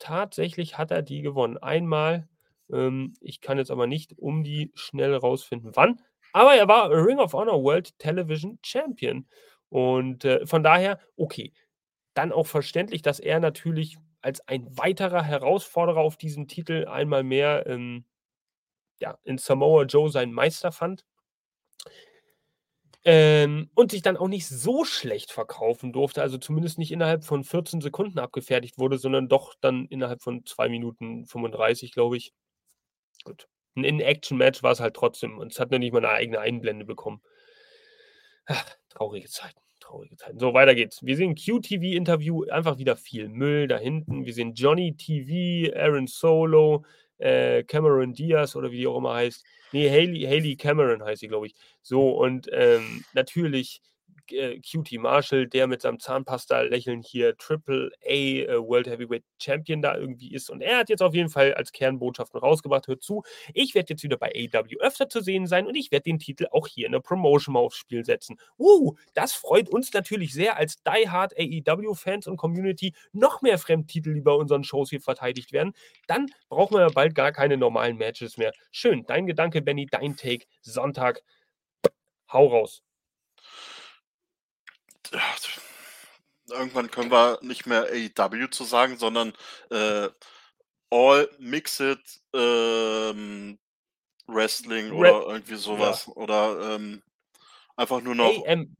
tatsächlich hat er die gewonnen. Einmal, ähm, ich kann jetzt aber nicht um die schnell rausfinden, wann, aber er war Ring of Honor World Television Champion. Und, äh, von daher, okay, dann auch verständlich, dass er natürlich als ein weiterer Herausforderer auf diesen Titel einmal mehr, ähm, ja, in Samoa Joe seinen Meister fand. Ähm, und sich dann auch nicht so schlecht verkaufen durfte, also zumindest nicht innerhalb von 14 Sekunden abgefertigt wurde, sondern doch dann innerhalb von 2 Minuten 35, glaube ich. Gut. 'N In-Action-Match war's halt trotzdem und es hat noch nicht mal 'ne eigene Einblende bekommen. Ach, traurige Zeiten, traurige Zeiten. So, weiter geht's. Wir sehen QTV-Interview, einfach wieder viel Müll da hinten. Wir sehen Johnny TV, Aaron Solo, äh, Cameron Diaz oder wie die auch immer heißt. Ne, Hayley Hayley Cameron heißt sie, glaube ich. So und, ähm, natürlich äh, QT Marshall, der mit seinem Zahnpasta-Lächeln hier Triple A äh, World Heavyweight Champion da irgendwie ist. Und er hat jetzt auf jeden Fall als Kernbotschaften rausgebracht, hört zu, ich werde jetzt wieder bei AEW öfter zu sehen sein und ich werde den Titel auch hier in der Promotion mal aufs Spiel setzen. Uh, das freut uns natürlich sehr als Die Hard AEW-Fans und Community. Noch mehr Fremdtitel, die bei unseren Shows hier verteidigt werden. Dann brauchen wir bald gar keine normalen Matches mehr. Schön, dein Gedanke, Benny, dein Take, Sonntag. Hau raus. Irgendwann können wir nicht mehr AEW zu sagen, sondern äh, All Mixed ähm, Wrestling oder irgendwie sowas. Ja. Oder ähm, einfach nur noch. AM,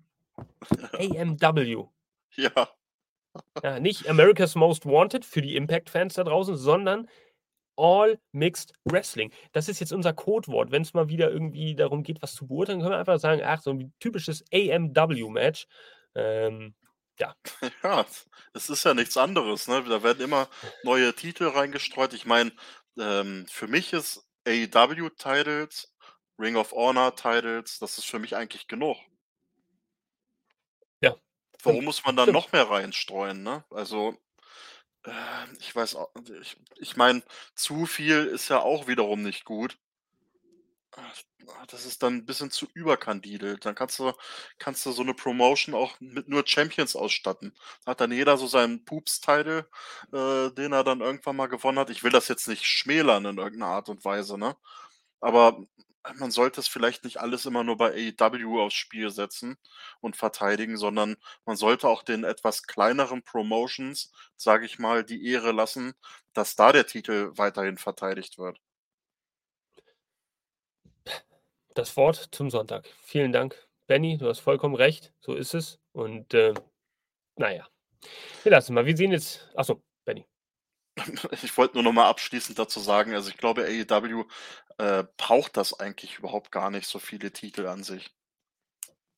AMW. [LAUGHS] Ja. ja. Nicht America's Most Wanted für die Impact-Fans da draußen, sondern All Mixed Wrestling. Das ist jetzt unser Codewort. Wenn es mal wieder irgendwie darum geht, was zu beurteilen, können wir einfach sagen, ach, so ein typisches AMW-Match. Ähm, ja. [LAUGHS] Ja, es ist ja nichts anderes. Ne? Da werden immer neue Titel reingestreut. Ich meine, ähm, für mich ist AEW-Titles, Ring of Honor-Titles, das ist für mich eigentlich genug. Ja. Warum muss man dann noch mehr reinstreuen? Ne? Also, äh, ich weiß auch, ich, ich meine, zu viel ist ja auch wiederum nicht gut. Ah, das ist dann ein bisschen zu überkandidelt. Dann kannst du kannst du so eine Promotion auch mit nur Champions ausstatten. Da hat dann jeder so seinen Poops-Title, äh, den er dann irgendwann mal gewonnen hat. Ich will das jetzt nicht schmälern in irgendeiner Art und Weise, ne? Aber man sollte es vielleicht nicht alles immer nur bei AEW aufs Spiel setzen und verteidigen, sondern man sollte auch den etwas kleineren Promotions, sage ich mal, die Ehre lassen, dass da der Titel weiterhin verteidigt wird. Das Wort zum Sonntag. Vielen Dank, Benny. Du hast vollkommen recht. So ist es. Und äh, naja, wir lassen mal. Wir sehen jetzt. Achso, Benny. [LAUGHS] Ich wollte nur noch mal abschließend dazu sagen, also ich glaube, AEW äh, braucht das eigentlich überhaupt gar nicht, so viele Titel an sich.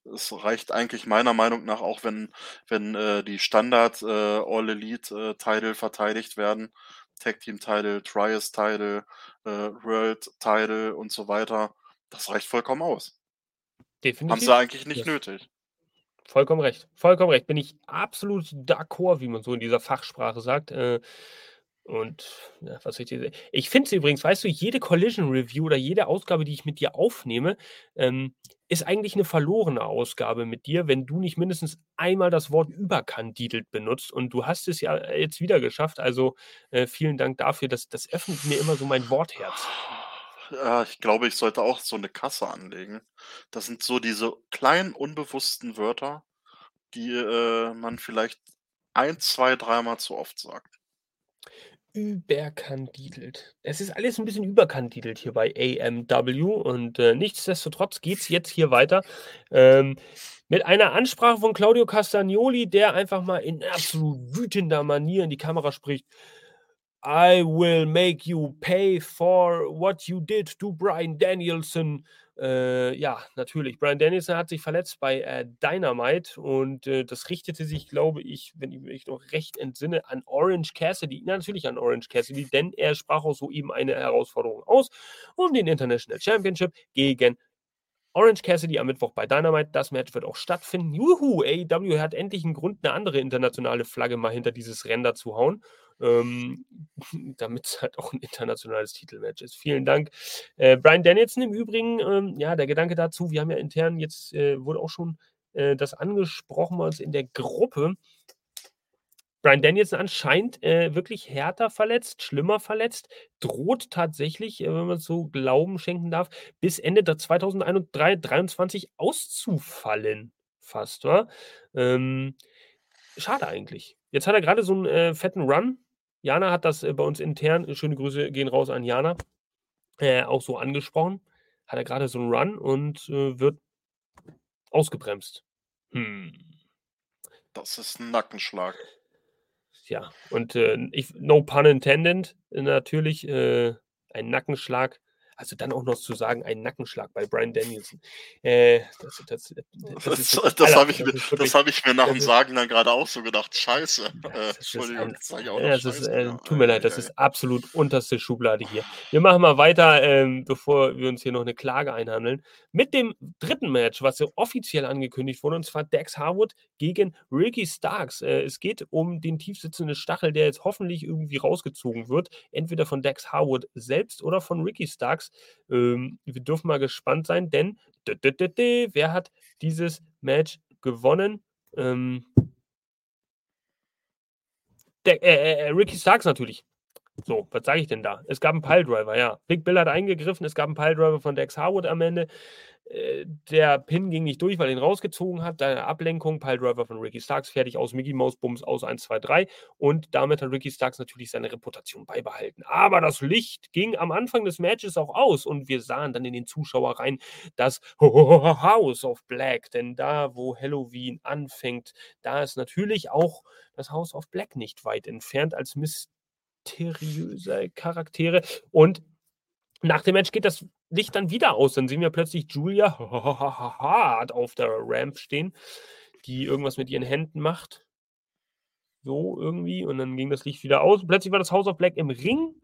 Es reicht eigentlich meiner Meinung nach auch, wenn, wenn äh, die Standard äh, All Elite äh, verteidigt werden. Tag Team Title, Trias Title, äh, World Title und so weiter. Das reicht vollkommen aus. Definitiv. Haben sie eigentlich nicht das nötig. Vollkommen recht. Vollkommen recht. Bin ich absolut d'accord, wie man so in dieser Fachsprache sagt. Äh, und ja, was ich dir. Ich finde es übrigens, weißt du, jede Collision Review oder jede Ausgabe, die ich mit dir aufnehme, ähm, ist eigentlich eine verlorene Ausgabe mit dir, wenn du nicht mindestens einmal das Wort überkandidelt benutzt. Und du hast es ja jetzt wieder geschafft. Also äh, vielen Dank dafür. Das, das öffnet mir immer so mein Wortherz. Ja, ich glaube, ich sollte auch so eine Kasse anlegen. Das sind so diese kleinen, unbewussten Wörter, die, äh, man vielleicht ein, zwei, dreimal zu oft sagt. Überkandidelt. Es ist alles ein bisschen überkandidelt hier bei AMW und, äh, nichtsdestotrotz es jetzt hier weiter, ähm, mit einer Ansprache von Claudio Castagnoli, der einfach mal in absolut wütender Manier in die Kamera spricht. I will make you pay for what you did to Brian Danielson. Äh, ja, natürlich. Brian Danielson hat sich verletzt bei äh, Dynamite und äh, das richtete sich, glaube ich, wenn ich mich noch recht entsinne, an Orange Cassidy. Natürlich an Orange Cassidy, denn er sprach auch soeben eine Herausforderung aus um den International Championship gegen Orange Cassidy am Mittwoch bei Dynamite. Das Match wird auch stattfinden. Juhu, AEW hat endlich einen Grund, eine andere internationale Flagge mal hinter dieses Render zu hauen ähm, [LAUGHS] damit es halt auch ein internationales Titelmatch ist. Vielen Dank. Äh, Brian Danielson im Übrigen, ähm, ja, der Gedanke dazu, wir haben ja intern jetzt, äh, wurde auch schon äh, das angesprochen bei uns in der Gruppe. Brian Danielson anscheinend äh, wirklich härter verletzt, schlimmer verletzt, droht tatsächlich, äh, wenn man so Glauben schenken darf, bis Ende 2023 auszufallen. Fast, wa? Ähm, schade eigentlich. Jetzt hat er gerade so einen äh, fetten Run Jana hat das äh, bei uns intern, äh, schöne Grüße gehen raus an Jana, äh, auch so angesprochen. Hat er gerade so einen Run und äh, wird ausgebremst. Hm. Das ist ein Nackenschlag. Ja, und äh, ich, no pun intended, natürlich äh, ein Nackenschlag Also dann auch noch zu sagen, ein Nackenschlag bei Brian Danielson. Äh, das, das, das, [LAUGHS] das, das habe ich, mir, hab ich mir nach dem Sagen dann gerade auch so gedacht. Scheiße. Äh, Entschuldigung, das sage ich auch noch. Ist, äh, tut mir leid, das ist absolut unterste Schublade hier. Wir machen mal weiter, ähm, bevor wir uns hier noch eine Klage einhandeln. Mit dem dritten Match, was so offiziell angekündigt wurde, und zwar Dex Harwood gegen Ricky Starks. Äh, es geht um den tiefsitzenden Stachel, der jetzt hoffentlich irgendwie rausgezogen wird. Entweder von Dex Harwood selbst oder von Ricky Starks. Ähm, wir dürfen mal gespannt sein, denn wer hat dieses Match gewonnen? Ähm, der, äh, äh, äh, Ricky Starks natürlich. So, was sage ich denn da? Es gab einen Piledriver, ja. Big Bill hat eingegriffen, es gab einen Piledriver von Dex Harwood am Ende. Äh, der Pin ging nicht durch, weil er ihn rausgezogen hat. Deine Ablenkung, Piledriver von Ricky Starks, fertig aus Mickey Mouse, Bums aus 1, 2, 3. Und damit hat Ricky Starks natürlich seine Reputation beibehalten. Aber das Licht ging am Anfang des Matches auch aus und wir sahen dann in den Zuschauer rein das [LAUGHS] House of Black. Denn da, wo Halloween anfängt, da ist natürlich auch das House of Black nicht weit entfernt als mysteriöse Charaktere. Und nach dem Match geht das Licht dann wieder aus. Dann sehen wir plötzlich Julia [LAUGHS] hart auf der Ramp stehen, die irgendwas mit ihren Händen macht. So irgendwie. Und dann ging das Licht wieder aus. Plötzlich war das House of Black im Ring.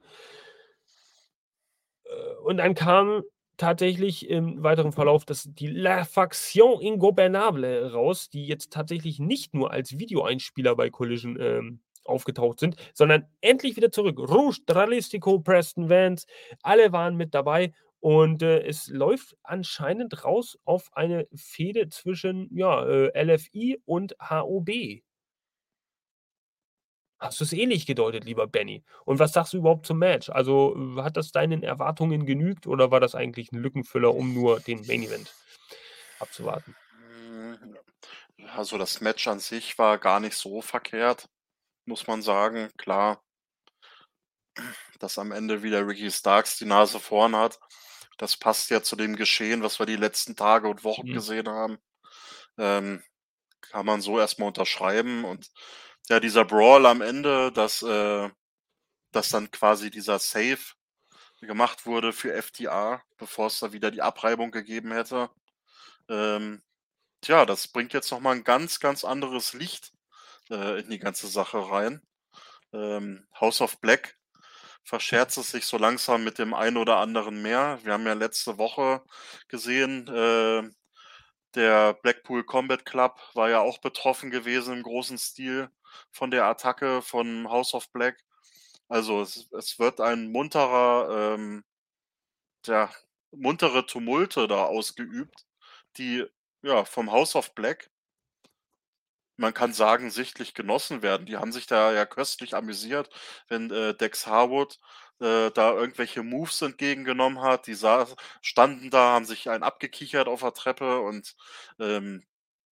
Äh, und dann kam tatsächlich im weiteren Verlauf das, die La Faction Ingobernable raus, die jetzt tatsächlich nicht nur als Videoeinspieler bei Collision ähm, aufgetaucht sind, sondern endlich wieder zurück. Rouge, Dralistico, Preston Vance, alle waren mit dabei und äh, es läuft anscheinend raus auf eine Fehde zwischen ja, äh, LFI und HOB. Hast du es ähnlich gedeutet, lieber Benny? Und was sagst du überhaupt zum Match? Also hat das deinen Erwartungen genügt oder war das eigentlich ein Lückenfüller, um nur den Main Event abzuwarten? Also das Match an sich war gar nicht so verkehrt muss man sagen. Klar, dass am Ende wieder Ricky Starks die Nase vorn hat. Das passt ja zu dem Geschehen, was wir die letzten Tage und Wochen mhm. gesehen haben. Ähm, kann man so erstmal unterschreiben. Und ja, dieser Brawl am Ende, dass, äh, dass dann quasi dieser Save gemacht wurde für FTA, bevor es da wieder die Abreibung gegeben hätte. Ähm, tja, das bringt jetzt nochmal ein ganz, ganz anderes Licht äh, in die ganze Sache rein. Ähm, House of Black verscherzt es sich so langsam mit dem einen oder anderen mehr. Wir haben ja letzte Woche gesehen, äh, der Blackpool Combat Club war ja auch betroffen gewesen im großen Stil von der Attacke von House of Black. Also es, es wird ein munterer, ähm, ja, muntere Tumulte da ausgeübt, die ja vom House of Black man kann sagen, sichtlich genossen werden. Die haben sich da ja köstlich amüsiert, wenn äh, Dex Harwood äh, da irgendwelche Moves entgegengenommen hat. Die saß, standen da, haben sich einen abgekichert auf der Treppe und ähm,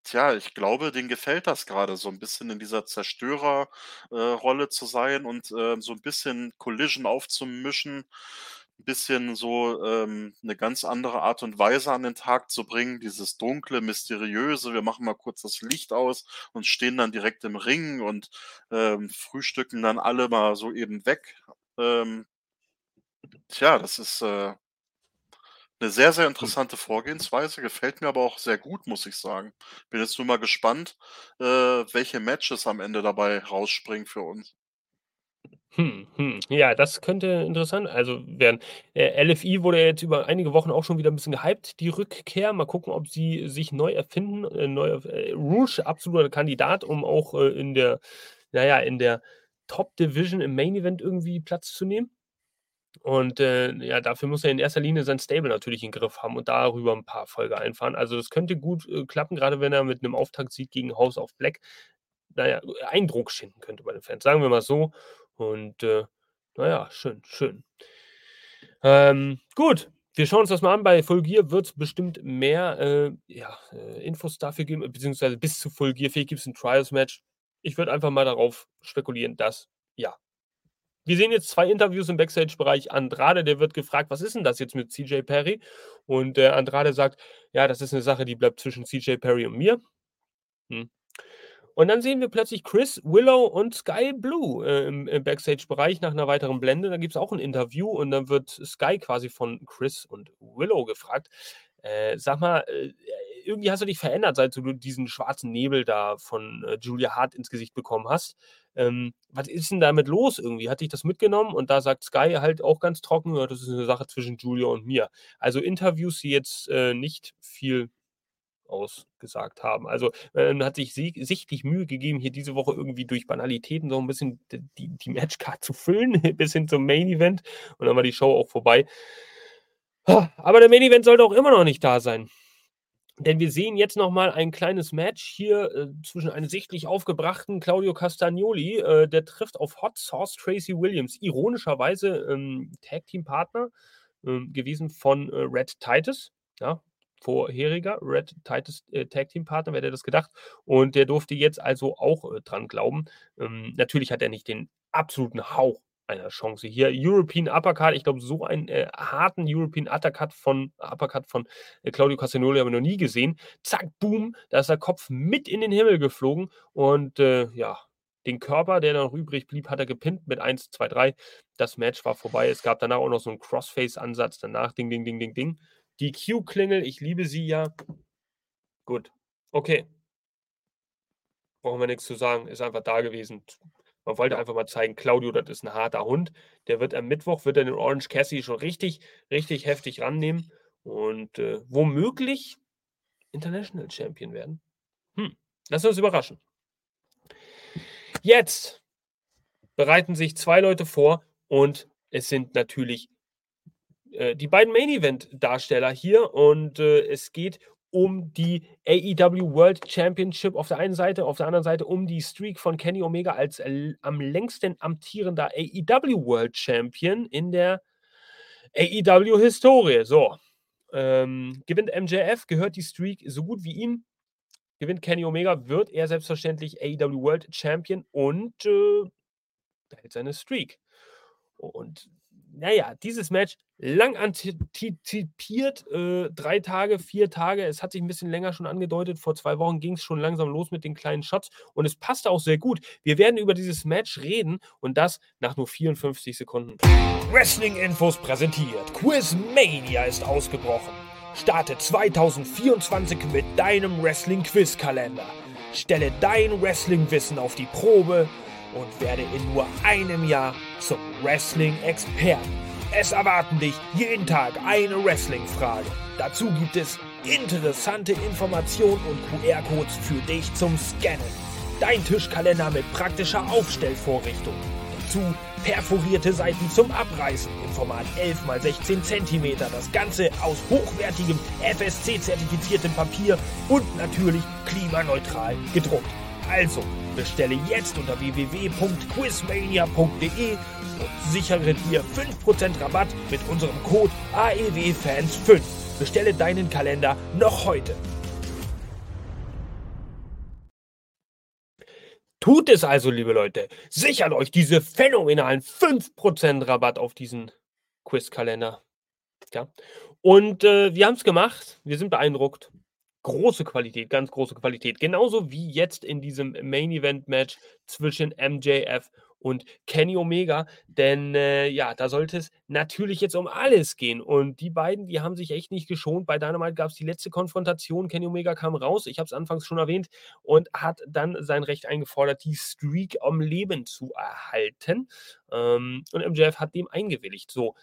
tja, ich glaube, denen gefällt das gerade so ein bisschen in dieser Zerstörerrolle äh, zu sein und äh, so ein bisschen Collision aufzumischen ein bisschen so ähm, 'ne ganz andere Art und Weise an den Tag zu bringen, dieses dunkle, mysteriöse. Wir machen mal kurz das Licht aus und stehen dann direkt im Ring und, ähm, frühstücken dann alle mal so eben weg. Ähm, tja, das ist, äh 'ne sehr, sehr interessante Vorgehensweise, gefällt mir aber auch sehr gut, muss ich sagen. Bin jetzt nur mal gespannt, äh, welche Matches am Ende dabei rausspringen für uns. Hm, hm. Ja, das könnte interessant also werden. Äh, LFI wurde jetzt über einige Wochen auch schon wieder ein bisschen gehypt, die Rückkehr. Mal gucken, ob sie sich neu erfinden. Äh, neu äh, Rouge, absoluter Kandidat, um auch, äh, in der naja, in der Top Division im Main Event irgendwie Platz zu nehmen. Und, äh, ja, dafür muss er in erster Linie sein Stable natürlich im Griff haben und darüber ein paar Erfolge einfahren. Also, das könnte gut, äh, klappen, gerade wenn er mit einem Auftaktsieg gegen House of Black, naja, Eindruck schinden könnte bei den Fans, sagen wir mal so. Und äh, naja, schön, schön. Ähm, gut, wir schauen uns das mal an. Bei Full wird es bestimmt mehr äh, ja, äh, Infos dafür geben, beziehungsweise bis zu Full gibt es ein Trials-Match. Ich würde einfach mal darauf spekulieren, dass ja. Wir sehen jetzt zwei Interviews im Backstage-Bereich. Andrade, der wird gefragt, was ist denn das jetzt mit CJ Perry? Und äh, Andrade sagt, ja, das ist eine Sache, die bleibt zwischen CJ Perry und mir. Hm. Und dann sehen wir plötzlich Chris, Willow und Sky Blue äh, im, im Backstage-Bereich nach einer weiteren Blende. Da gibt es auch ein Interview und dann wird Sky quasi von Chris und Willow gefragt. Äh, sag mal, äh, irgendwie hast du dich verändert, seit du diesen schwarzen Nebel da von äh, Julia Hart ins Gesicht bekommen hast. Ähm, was ist denn damit los irgendwie? Hat dich das mitgenommen? Und da sagt Sky halt auch ganz trocken, ja, das ist eine Sache zwischen Julia und mir. Also Interviews, die jetzt äh, nicht viel ausgesagt haben. Also man hat sich sichtlich Mühe gegeben, hier diese Woche irgendwie durch Banalitäten so ein bisschen die, die Matchcard zu füllen, [LAUGHS] bis hin zum Main Event. Und dann war die Show auch vorbei. Aber der Main Event sollte auch immer noch nicht da sein. Denn wir sehen jetzt nochmal ein kleines Match hier äh, zwischen einem sichtlich aufgebrachten Claudio Castagnoli, äh, der trifft auf Hot Sauce Tracy Williams. Ironischerweise ähm, Tag-Team-Partner äh, gewesen von äh, Red Titus. Ja, vorheriger Red Titus äh, Tag Team Partner, wer hätte das gedacht? Und der durfte jetzt also auch äh, dran glauben. Ähm, natürlich hat er nicht den absoluten Hauch einer Chance hier. European Uppercut, ich glaube, so einen äh, harten European Uppercut von, Uppercut von äh, Claudio Castagnoli haben wir noch nie gesehen. Zack, boom, da ist der Kopf mit in den Himmel geflogen und äh, ja, den Körper, der noch übrig blieb, hat er gepinnt mit 1, 2, 3. Das Match war vorbei. Es gab danach auch noch so einen Crossface-Ansatz. Danach Ding, Ding, Ding, Ding, Ding. Die Q-Klingel, ich liebe sie ja. Gut. Okay. Brauchen wir nichts zu sagen. Ist einfach da gewesen. Man wollte einfach mal zeigen, Claudio, das ist ein harter Hund. Der wird am Mittwoch, wird er den Orange Cassie schon richtig, richtig heftig rannehmen und äh, womöglich International Champion werden. Hm. Lass uns überraschen. Jetzt bereiten sich zwei Leute vor und es sind natürlich äh, die beiden Main Event Darsteller hier und äh, es geht um die AEW World Championship auf der einen Seite, auf der anderen Seite um die Streak von Kenny Omega als am längsten amtierender AEW World Champion in der AEW Historie. So, ähm, gewinnt MJF, gehört die Streak so gut wie ihm. Gewinnt Kenny Omega, wird er selbstverständlich AEW World Champion und äh, hält seine Streak. Und naja, dieses Match lang antizipiert, äh, drei Tage, vier Tage. Es hat sich ein bisschen länger schon angedeutet. Vor zwei Wochen ging es schon langsam los mit den kleinen Shots und es passte auch sehr gut. Wir werden über dieses Match reden und das nach nur 54 Sekunden. Wrestling Infos präsentiert. Quizmania ist ausgebrochen. Starte 2024 mit deinem Wrestling-Quiz-Kalender. Stelle dein Wrestling-Wissen auf die Probe und werde in nur einem Jahr zum Wrestling-Experten. Es erwarten dich jeden Tag eine Wrestling-Frage. Dazu gibt es interessante Informationen und QR-Codes für dich zum Scannen. Dein Tischkalender mit praktischer Aufstellvorrichtung. Dazu perforierte Seiten zum Abreißen im Format 11 x 16 cm. Das Ganze aus hochwertigem FSC-zertifiziertem Papier und natürlich klimaneutral gedruckt. Also, bestelle jetzt unter www.quizmania.de und sichere dir 5% Rabatt mit unserem Code AEWFans5. Bestelle deinen Kalender noch heute. Tut es also, liebe Leute. Sichert euch diese phänomenalen 5% Rabatt auf diesen Quizkalender. Ja. Und äh, wir haben es gemacht. Wir sind beeindruckt große Qualität, ganz große Qualität. Genauso wie jetzt in diesem Main Event Match zwischen MJF und Kenny Omega. Denn äh, ja, da sollte es natürlich jetzt um alles gehen. Und die beiden, die haben sich echt nicht geschont. Bei Dynamite gab es die letzte Konfrontation. Kenny Omega kam raus, ich habe es anfangs schon erwähnt, und hat dann sein Recht eingefordert, die Streak am Leben zu erhalten. Ähm, und MJF hat dem eingewilligt. So,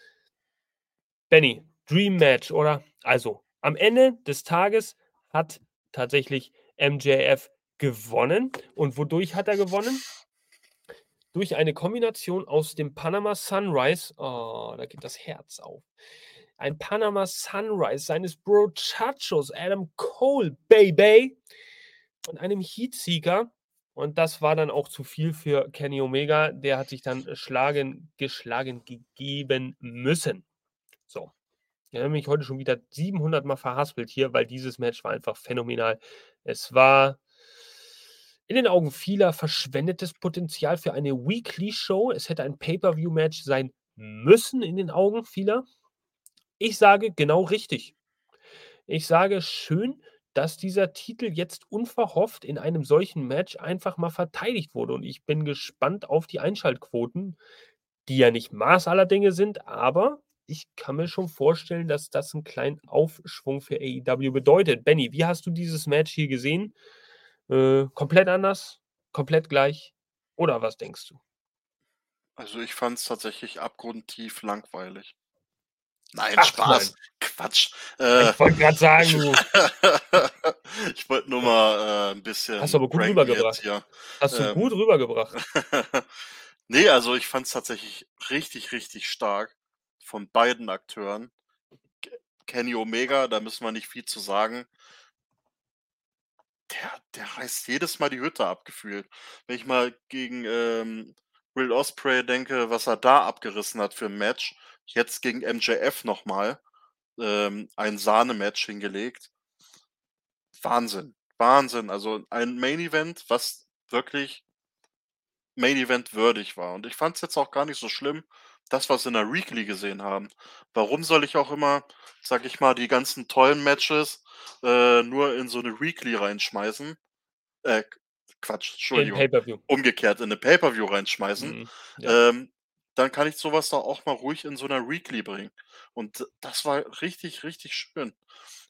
Benny, Dream Match, oder? Also, am Ende des Tages hat tatsächlich MJF gewonnen. Und wodurch hat er gewonnen? Durch eine Kombination aus dem Panama Sunrise, oh, da geht das Herz auf. Ein Panama Sunrise seines Brochachos Adam Cole, Baby, und einem Heatseeker. Und das war dann auch zu viel für Kenny Omega. Der hat sich dann schlagen, geschlagen gegeben müssen. So, ich habe mich heute schon wieder 700 Mal verhaspelt hier, weil dieses Match war einfach phänomenal. Es war in den Augen vieler verschwendetes Potenzial für eine Weekly-Show. Es hätte ein Pay-Per-View-Match sein müssen in den Augen vieler. Ich sage genau richtig. Ich sage schön, dass dieser Titel jetzt unverhofft in einem solchen Match einfach mal verteidigt wurde. Und ich bin gespannt auf die Einschaltquoten, die ja nicht Maß aller Dinge sind, aber ich kann mir schon vorstellen, dass das einen kleinen Aufschwung für AEW bedeutet. Benny, wie hast du dieses Match hier gesehen? Äh, komplett anders? Komplett gleich? Oder was denkst du? Also ich fand es tatsächlich abgrundtief langweilig. Nein, Ach, Spaß. nein. Quatsch. Äh, Ich wollte gerade sagen, ich du [LAUGHS] ich wollte nur mal äh, ein bisschen hast du aber gut rübergebracht. hier. Hast du Ähm, gut rübergebracht. [LAUGHS] nee, also ich fand es tatsächlich richtig, richtig stark von beiden Akteuren. Ke- Kenny Omega, da müssen wir nicht viel zu sagen. Der, der reißt jedes Mal die Hütte ab, gefühlt. Wenn ich mal gegen ähm, Will Osprey denke, was er da abgerissen hat für ein Match, jetzt gegen MJF nochmal ähm, ein Sahnematch hingelegt. Wahnsinn, Wahnsinn. Also ein Main Event, was wirklich Main Event würdig war. Und ich fand es jetzt auch gar nicht so schlimm, das, was wir in der Weekly gesehen haben. Warum soll ich auch immer, sag ich mal, die ganzen tollen Matches äh, nur in so eine Weekly reinschmeißen? Äh, Quatsch, In Entschuldigung. Pay-Per-View. Umgekehrt in eine Pay-Per-View reinschmeißen. Mhm. Ja. Ähm, dann kann ich sowas doch auch mal ruhig in so einer Weekly bringen. Und das war richtig, richtig schön.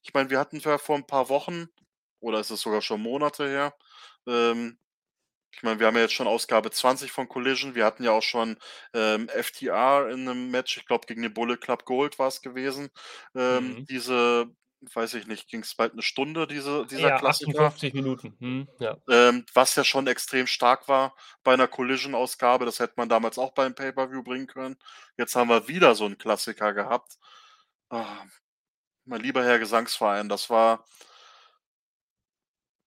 Ich meine, wir hatten ja vor ein paar Wochen, oder ist es sogar schon Monate her, ähm, ich meine, wir haben ja jetzt schon Ausgabe 20 von Collision. Wir hatten ja auch schon ähm, FTR in einem Match, ich glaube, gegen den Bullet Club Gold war es gewesen. Ähm, Mhm. diese, weiß ich nicht, ging es bald eine Stunde, diese, dieser Ja, Klassiker. 58 Minuten. Mhm. Ja. Ähm, was ja schon extrem stark war bei einer Collision-Ausgabe. Das hätte man damals auch beim Pay-Per-View bringen können. Jetzt haben wir wieder so einen Klassiker gehabt. Ah, mein lieber Herr Gesangsverein, das war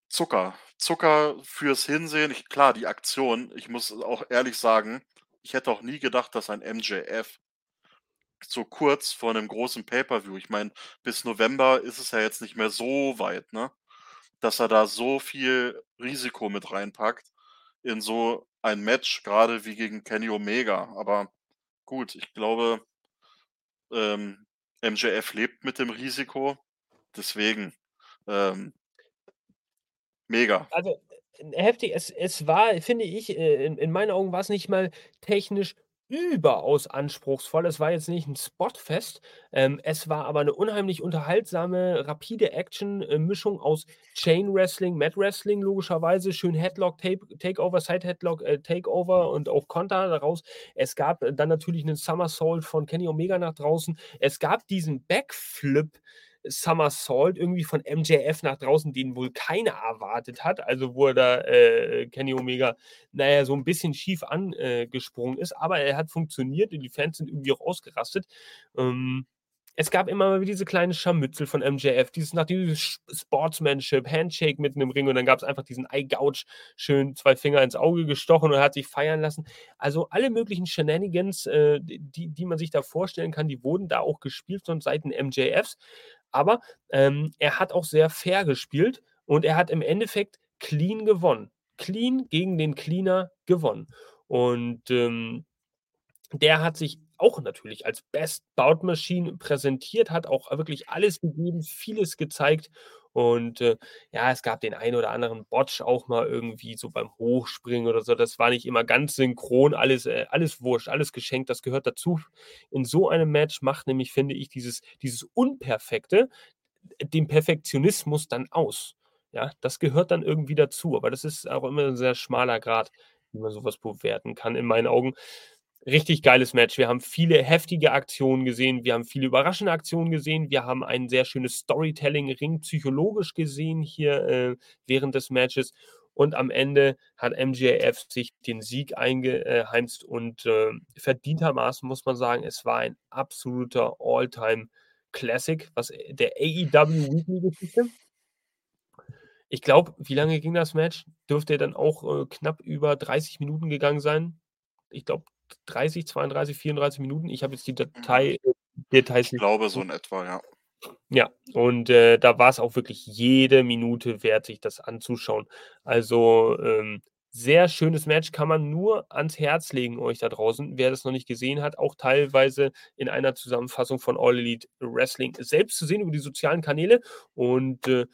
Zucker. Zucker fürs Hinsehen. Ich, klar, die Aktion, ich muss auch ehrlich sagen, ich hätte auch nie gedacht, dass ein MJF so kurz vor einem großen Pay-Per-View, ich meine, bis November ist es ja jetzt nicht mehr so weit, ne? Dass er da so viel Risiko mit reinpackt in so ein Match, gerade wie gegen Kenny Omega. Aber gut, ich glaube, ähm, MJF lebt mit dem Risiko. Deswegen, ähm, mega. Also, äh, heftig. Es es war, finde ich, äh, in in meinen Augen war es nicht mal technisch überaus anspruchsvoll. Es war jetzt nicht 'n Spotfest. Ähm, es war aber 'ne unheimlich unterhaltsame, rapide Action, äh, Mischung aus Chain Wrestling, Mat Wrestling logischerweise, schön Headlock, Tape Takeover, Side Headlock, äh, Takeover und auch Konter daraus. Es gab äh, dann natürlich 'nen Somersault von Kenny Omega nach draußen. Es gab diesen Backflip Somersault irgendwie von MJF nach draußen, den wohl keiner erwartet hat. Also, wo er da, äh, Kenny Omega, na ja, so 'n bisschen schief angesprungen gesprungen ist, aber er hat funktioniert und die Fans sind irgendwie auch ausgerastet. Ähm, es gab immer mal wieder diese kleine Scharmützel von MJF, dieses nach dieses Sportsmanship, Handshake mitten im Ring und dann gab's einfach diesen Eye Gouge, schön 2 Finger ins Auge gestochen und hat sich feiern lassen. Also, alle möglichen Shenanigans, äh, die die man sich da vorstellen kann, die wurden da auch gespielt von Seiten MJFs. Aber, ähm, er hat auch sehr fair gespielt und er hat im Endeffekt clean gewonnen. Clean gegen den Cleaner gewonnen. Und, ähm, der hat sich auch natürlich als Best Bout Machine präsentiert, hat auch wirklich alles gegeben, vieles gezeigt und, äh, ja, es gab den einen oder anderen Botch auch mal irgendwie so beim Hochspringen oder so. Das war nicht immer ganz synchron, alles äh, alles wurscht, alles geschenkt, das gehört dazu. In so einem Match macht nämlich, finde ich, dieses dieses Unperfekte den Perfektionismus dann aus. Ja, das gehört dann irgendwie dazu, aber das ist auch immer 'n sehr schmaler Grat, wie man so was bewerten kann in meinen Augen. Richtig geiles Match. Wir haben viele heftige Aktionen gesehen. Wir haben viele überraschende Aktionen gesehen. Wir haben ein sehr schönes Storytelling ringpsychologisch gesehen hier, äh, während des Matches. Und am Ende hat MJF sich den Sieg einge äh, heimst und, äh, verdientermaßen muss man sagen, es war ein absoluter All-Time Classic, was, äh, der AEW Weekly Geschichte. Ich glaube, wie lange ging das Match? Dürfte dann auch, äh, knapp über 30 Minuten gegangen sein. Ich glaube 30, 32, 34 Minuten. Ich habe jetzt die Mhm. Datei Details Ich glaube so in etwa, ja. Ja, und, äh, da war's auch wirklich jede Minute wert, sich das anzuschauen. Also, ähm, sehr schönes Match, kann man nur ans Herz legen euch da draußen, wer das noch nicht gesehen hat, auch teilweise in einer Zusammenfassung von All Elite Wrestling selbst zu sehen über die sozialen Kanäle. Und, äh,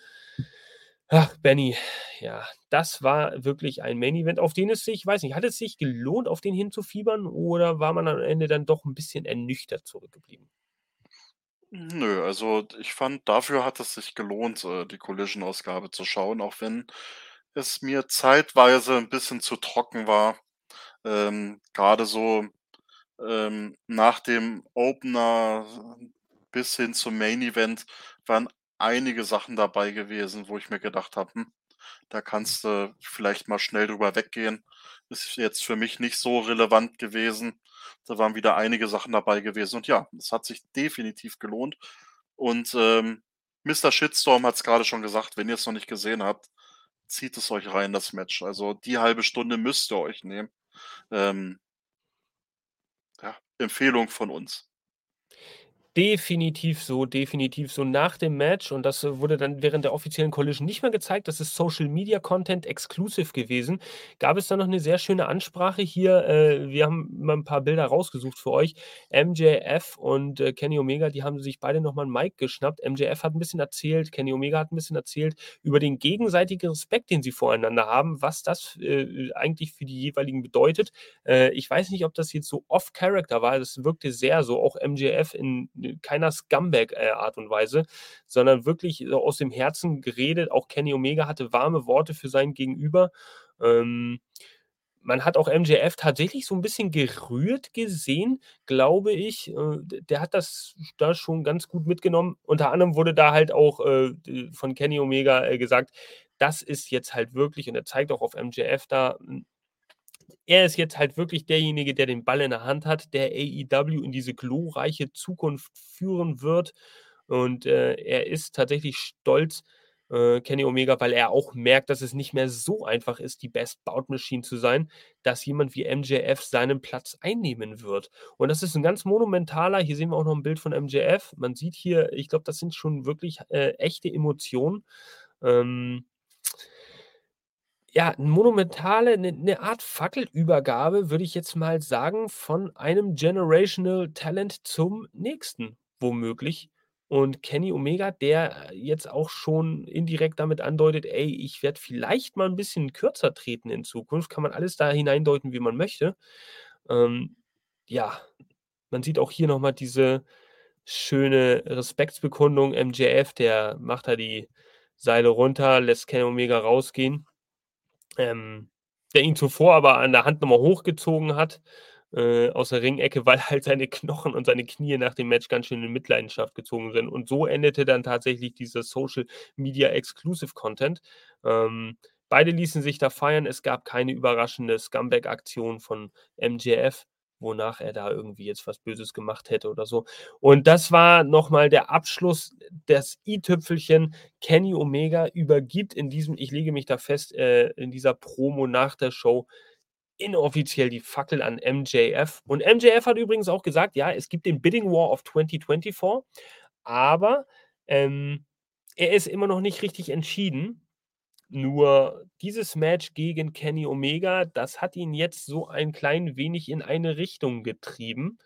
Ach, Benny, ja, das war wirklich ein Main Event, auf den es sich weiß nicht, hat es sich gelohnt, auf den hinzufiebern oder war man am Ende dann doch 'n bisschen ernüchtert zurückgeblieben? Nö, also ich fand, dafür hat es sich gelohnt, äh, die Collision-Ausgabe zu schauen, auch wenn es mir zeitweise 'n bisschen zu trocken war. Ähm, grade so, ähm, nach dem Opener bis hin zum Main Event waren einige Sachen dabei gewesen, wo ich mir gedacht habe: „Hm, da kannst du vielleicht mal schnell drüber weggehen.“ Ist jetzt für mich nicht so relevant gewesen. Da waren wieder einige Sachen dabei gewesen und ja, es hat sich definitiv gelohnt. Und, ähm, Mister Shitstorm hat's grade schon gesagt, wenn ihr's noch nicht gesehen habt, zieht es euch rein, das Match. Also, die 1/2 Stunde müsst ihr euch nehmen. Ähm ja, Empfehlung von uns. Definitiv so, definitiv so. Nach dem Match und das, äh, wurde dann während der offiziellen Collision nicht mehr gezeigt, das ist Social Media Content exclusive gewesen, gab es da noch 'ne sehr schöne Ansprache hier. Äh, wir haben mal 'n paar Bilder rausgesucht für euch. MJF und, äh, Kenny Omega, die haben sich beide noch mal 'n Mic geschnappt. MJF hat 'n bisschen erzählt, Kenny Omega hat 'n bisschen erzählt über den gegenseitigen Respekt, den sie voreinander haben, was das, äh, eigentlich für die jeweiligen bedeutet. Äh, ich weiß nicht, ob das jetzt so off Character war, das wirkte sehr so, auch MJF in keiner Scumbag, äh, und Weise, sondern wirklich aus dem Herzen geredet. Auch Kenny Omega hatte warme Worte für sein Gegenüber. Ähm, man hat auch MJF tatsächlich so 'n bisschen gerührt gesehen, glaube ich. Äh, der hat das da schon ganz gut mitgenommen. Unter anderem wurde da halt auch, äh, von Kenny Omega, gesagt, das ist jetzt halt wirklich und er zeigt auch auf MJF da, hm er ist jetzt halt wirklich derjenige, der den Ball in der Hand hat, der AEW in diese glorreiche Zukunft führen wird. Und, äh, er ist tatsächlich stolz, äh, Kenny Omega, weil er auch merkt, dass es nicht mehr so einfach ist, die Best Bout Machine zu sein, dass jemand wie MJF seinen Platz einnehmen wird. Und das ist 'n ganz monumentaler hier sehen wir auch noch 'n Bild von MJF. Man sieht hier ich glaube, das sind schon wirklich, äh, echte Emotionen. Ähm ja, 'n monumentale 'ne 'ne Art Fackelübergabe, würde ich jetzt mal sagen, von einem Generational Talent zum nächsten womöglich. Und Kenny Omega, der jetzt auch schon indirekt damit andeutet: „Ey, ich werde vielleicht mal 'n bisschen kürzer treten in Zukunft.“ Kann man alles da hineindeuten, wie man möchte. Ähm, ja, man sieht auch hier noch mal diese schöne Respektsbekundung. MJF, der macht da die Seile runter, lässt Kenny Omega rausgehen. Ähm, der ihn zuvor aber an der Hand noch mal hochgezogen hat, äh, aus der Ringecke, weil halt seine Knochen und seine Knie nach dem Match ganz schön in Mitleidenschaft gezogen sind. Und so endete dann tatsächlich dieser Social Media Exclusive Content. Ähm, beide ließen sich da feiern. Es gab keine überraschende Scumbag-Aktion von MJF, wonach er da irgendwie jetzt was Böses gemacht hätte oder so. Und das war noch mal der Abschluss, das i-Tüpfelchen. Kenny Omega übergibt in diesem ich lege mich da fest, äh, in dieser Promo nach der Show inoffiziell die Fackel an MJF. Und MJF hat übrigens auch gesagt, ja, es gibt den Bidding War of 2024, aber, ähm, er ist immer noch nicht richtig entschieden. Nur dieses Match gegen Kenny Omega, das hat ihn jetzt so ein klein wenig in eine Richtung getrieben,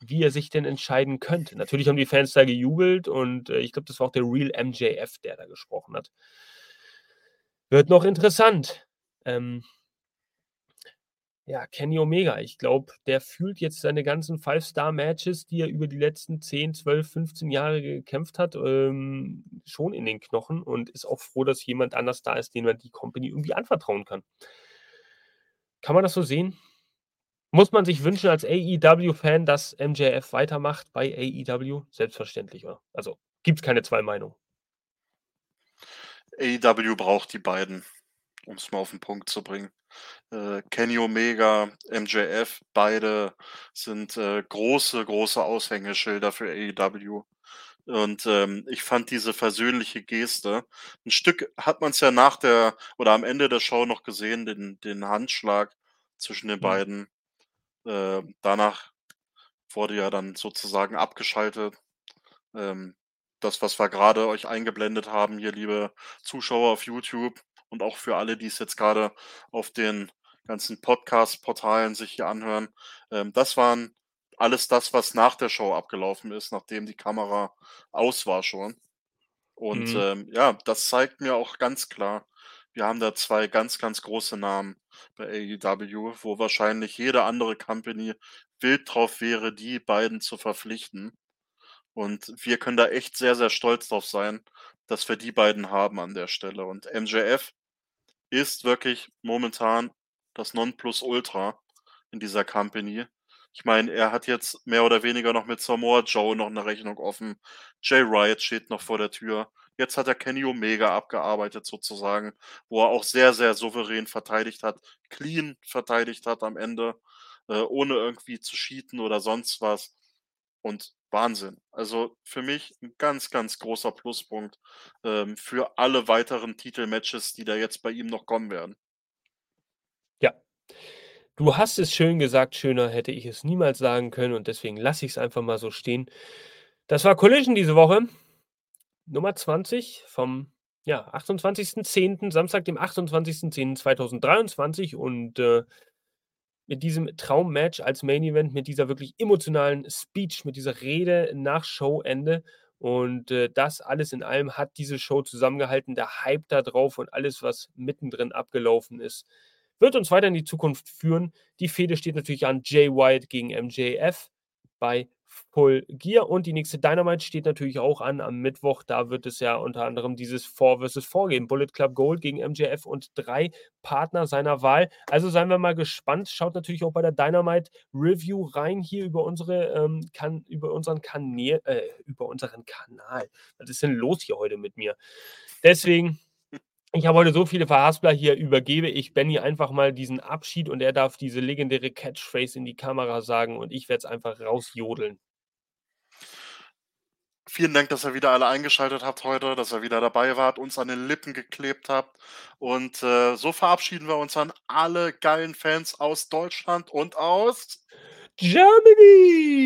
wie er sich denn entscheiden könnte. Natürlich haben die Fans da gejubelt und, äh, ich glaube, das war auch der Real MJF, der da gesprochen hat. Wird noch interessant. Ähm ja, Kenny Omega, ich glaube, der fühlt jetzt seine ganzen Five-Star-Matches, die er über die letzten 10, 12, 15 Jahre gekämpft hat, ähm, schon in den Knochen und ist auch froh, dass jemand anders da ist, dem er die Company irgendwie anvertrauen kann. Kann man das so sehen? Muss man sich wünschen als AEW-Fan, dass MJF weitermacht bei AEW? Selbstverständlich, oder? Also, gibt's keine 2 Meinungen. AEW braucht die beiden, um's mal auf 'n Punkt zu bringen. Äh, Kenny Omega, MJF, beide sind, äh, große, große Aushängeschilder für AEW. Und, ähm, ich fand diese versöhnliche Geste 'n Stück hat man's ja nach der oder am Ende der Show noch gesehen, den den Handschlag zwischen den Mhm. beiden. Äh, danach wurde ja dann sozusagen abgeschaltet. Ähm, das, was wir grade euch eingeblendet haben hier, liebe Zuschauer auf YouTube und auch für alle, die's jetzt grade auf den ganzen Podcast-Portalen sich hier anhören. Ähm, das waren alles das, was nach der Show abgelaufen ist, nachdem die Kamera aus war schon. Und, Mhm. ähm, ja, das zeigt mir auch ganz klar, wir haben da 2 ganz, ganz große Namen bei AEW, wo wahrscheinlich jede andere Company wild drauf wäre, die beiden zu verpflichten. Und wir können da echt sehr, sehr stolz drauf sein, dass wir die beiden haben an der Stelle. Und MJF ist wirklich momentan das Nonplusultra in dieser Company. Ich meine, er hat jetzt mehr oder weniger noch mit Samoa Joe noch eine Rechnung offen. Jay Riot steht noch vor der Tür. Jetzt hat er Kenny Omega abgearbeitet sozusagen, wo er auch sehr, sehr souverän verteidigt hat, clean verteidigt hat am Ende, äh, ohne irgendwie zu cheaten oder sonst was. Und Wahnsinn. Also für mich ein ganz, ganz großer Pluspunkt, ähm, für alle weiteren Titelmatches, die da jetzt bei ihm noch kommen werden. Ja. Du hast es schön gesagt, schöner hätte ich es niemals sagen können und deswegen lasse ich es einfach mal so stehen. Das war Collision diese Woche. Nummer 20 vom, ja, 28.10., Samstag, dem 28.10.2023 und, äh, mit diesem Traummatch als Main Event, mit dieser wirklich emotionalen Speech, mit dieser Rede nach Showende und, äh, das alles in allem hat diese Show zusammengehalten. Der Hype da drauf und alles, was mittendrin abgelaufen ist, wird uns weiter in die Zukunft führen. Die Fehde steht natürlich an Jay White gegen MJF bei Full Gear und die nächste Dynamite steht natürlich auch an am Mittwoch. Da wird es ja unter anderem dieses 4 vs. 4 geben. Bullet Club Gold gegen MJF und drei Partner seiner Wahl. Also seien wir mal gespannt. Schaut natürlich auch bei der Dynamite Review rein hier über unsere ähm, kan über unseren Kanä äh, über unseren Kanal. Was ist denn los hier heute mit mir? Deswegen ich habe heute so viele Verhaspler, hier übergebe ich Benny einfach mal diesen Abschied und er darf diese legendäre Catchphrase in die Kamera sagen und ich werde es einfach rausjodeln. Vielen Dank, dass ihr wieder alle eingeschaltet habt heute, dass ihr wieder dabei wart, uns an den Lippen geklebt habt. Und, äh, so verabschieden wir uns an alle geilen Fans aus Deutschland und aus Germany!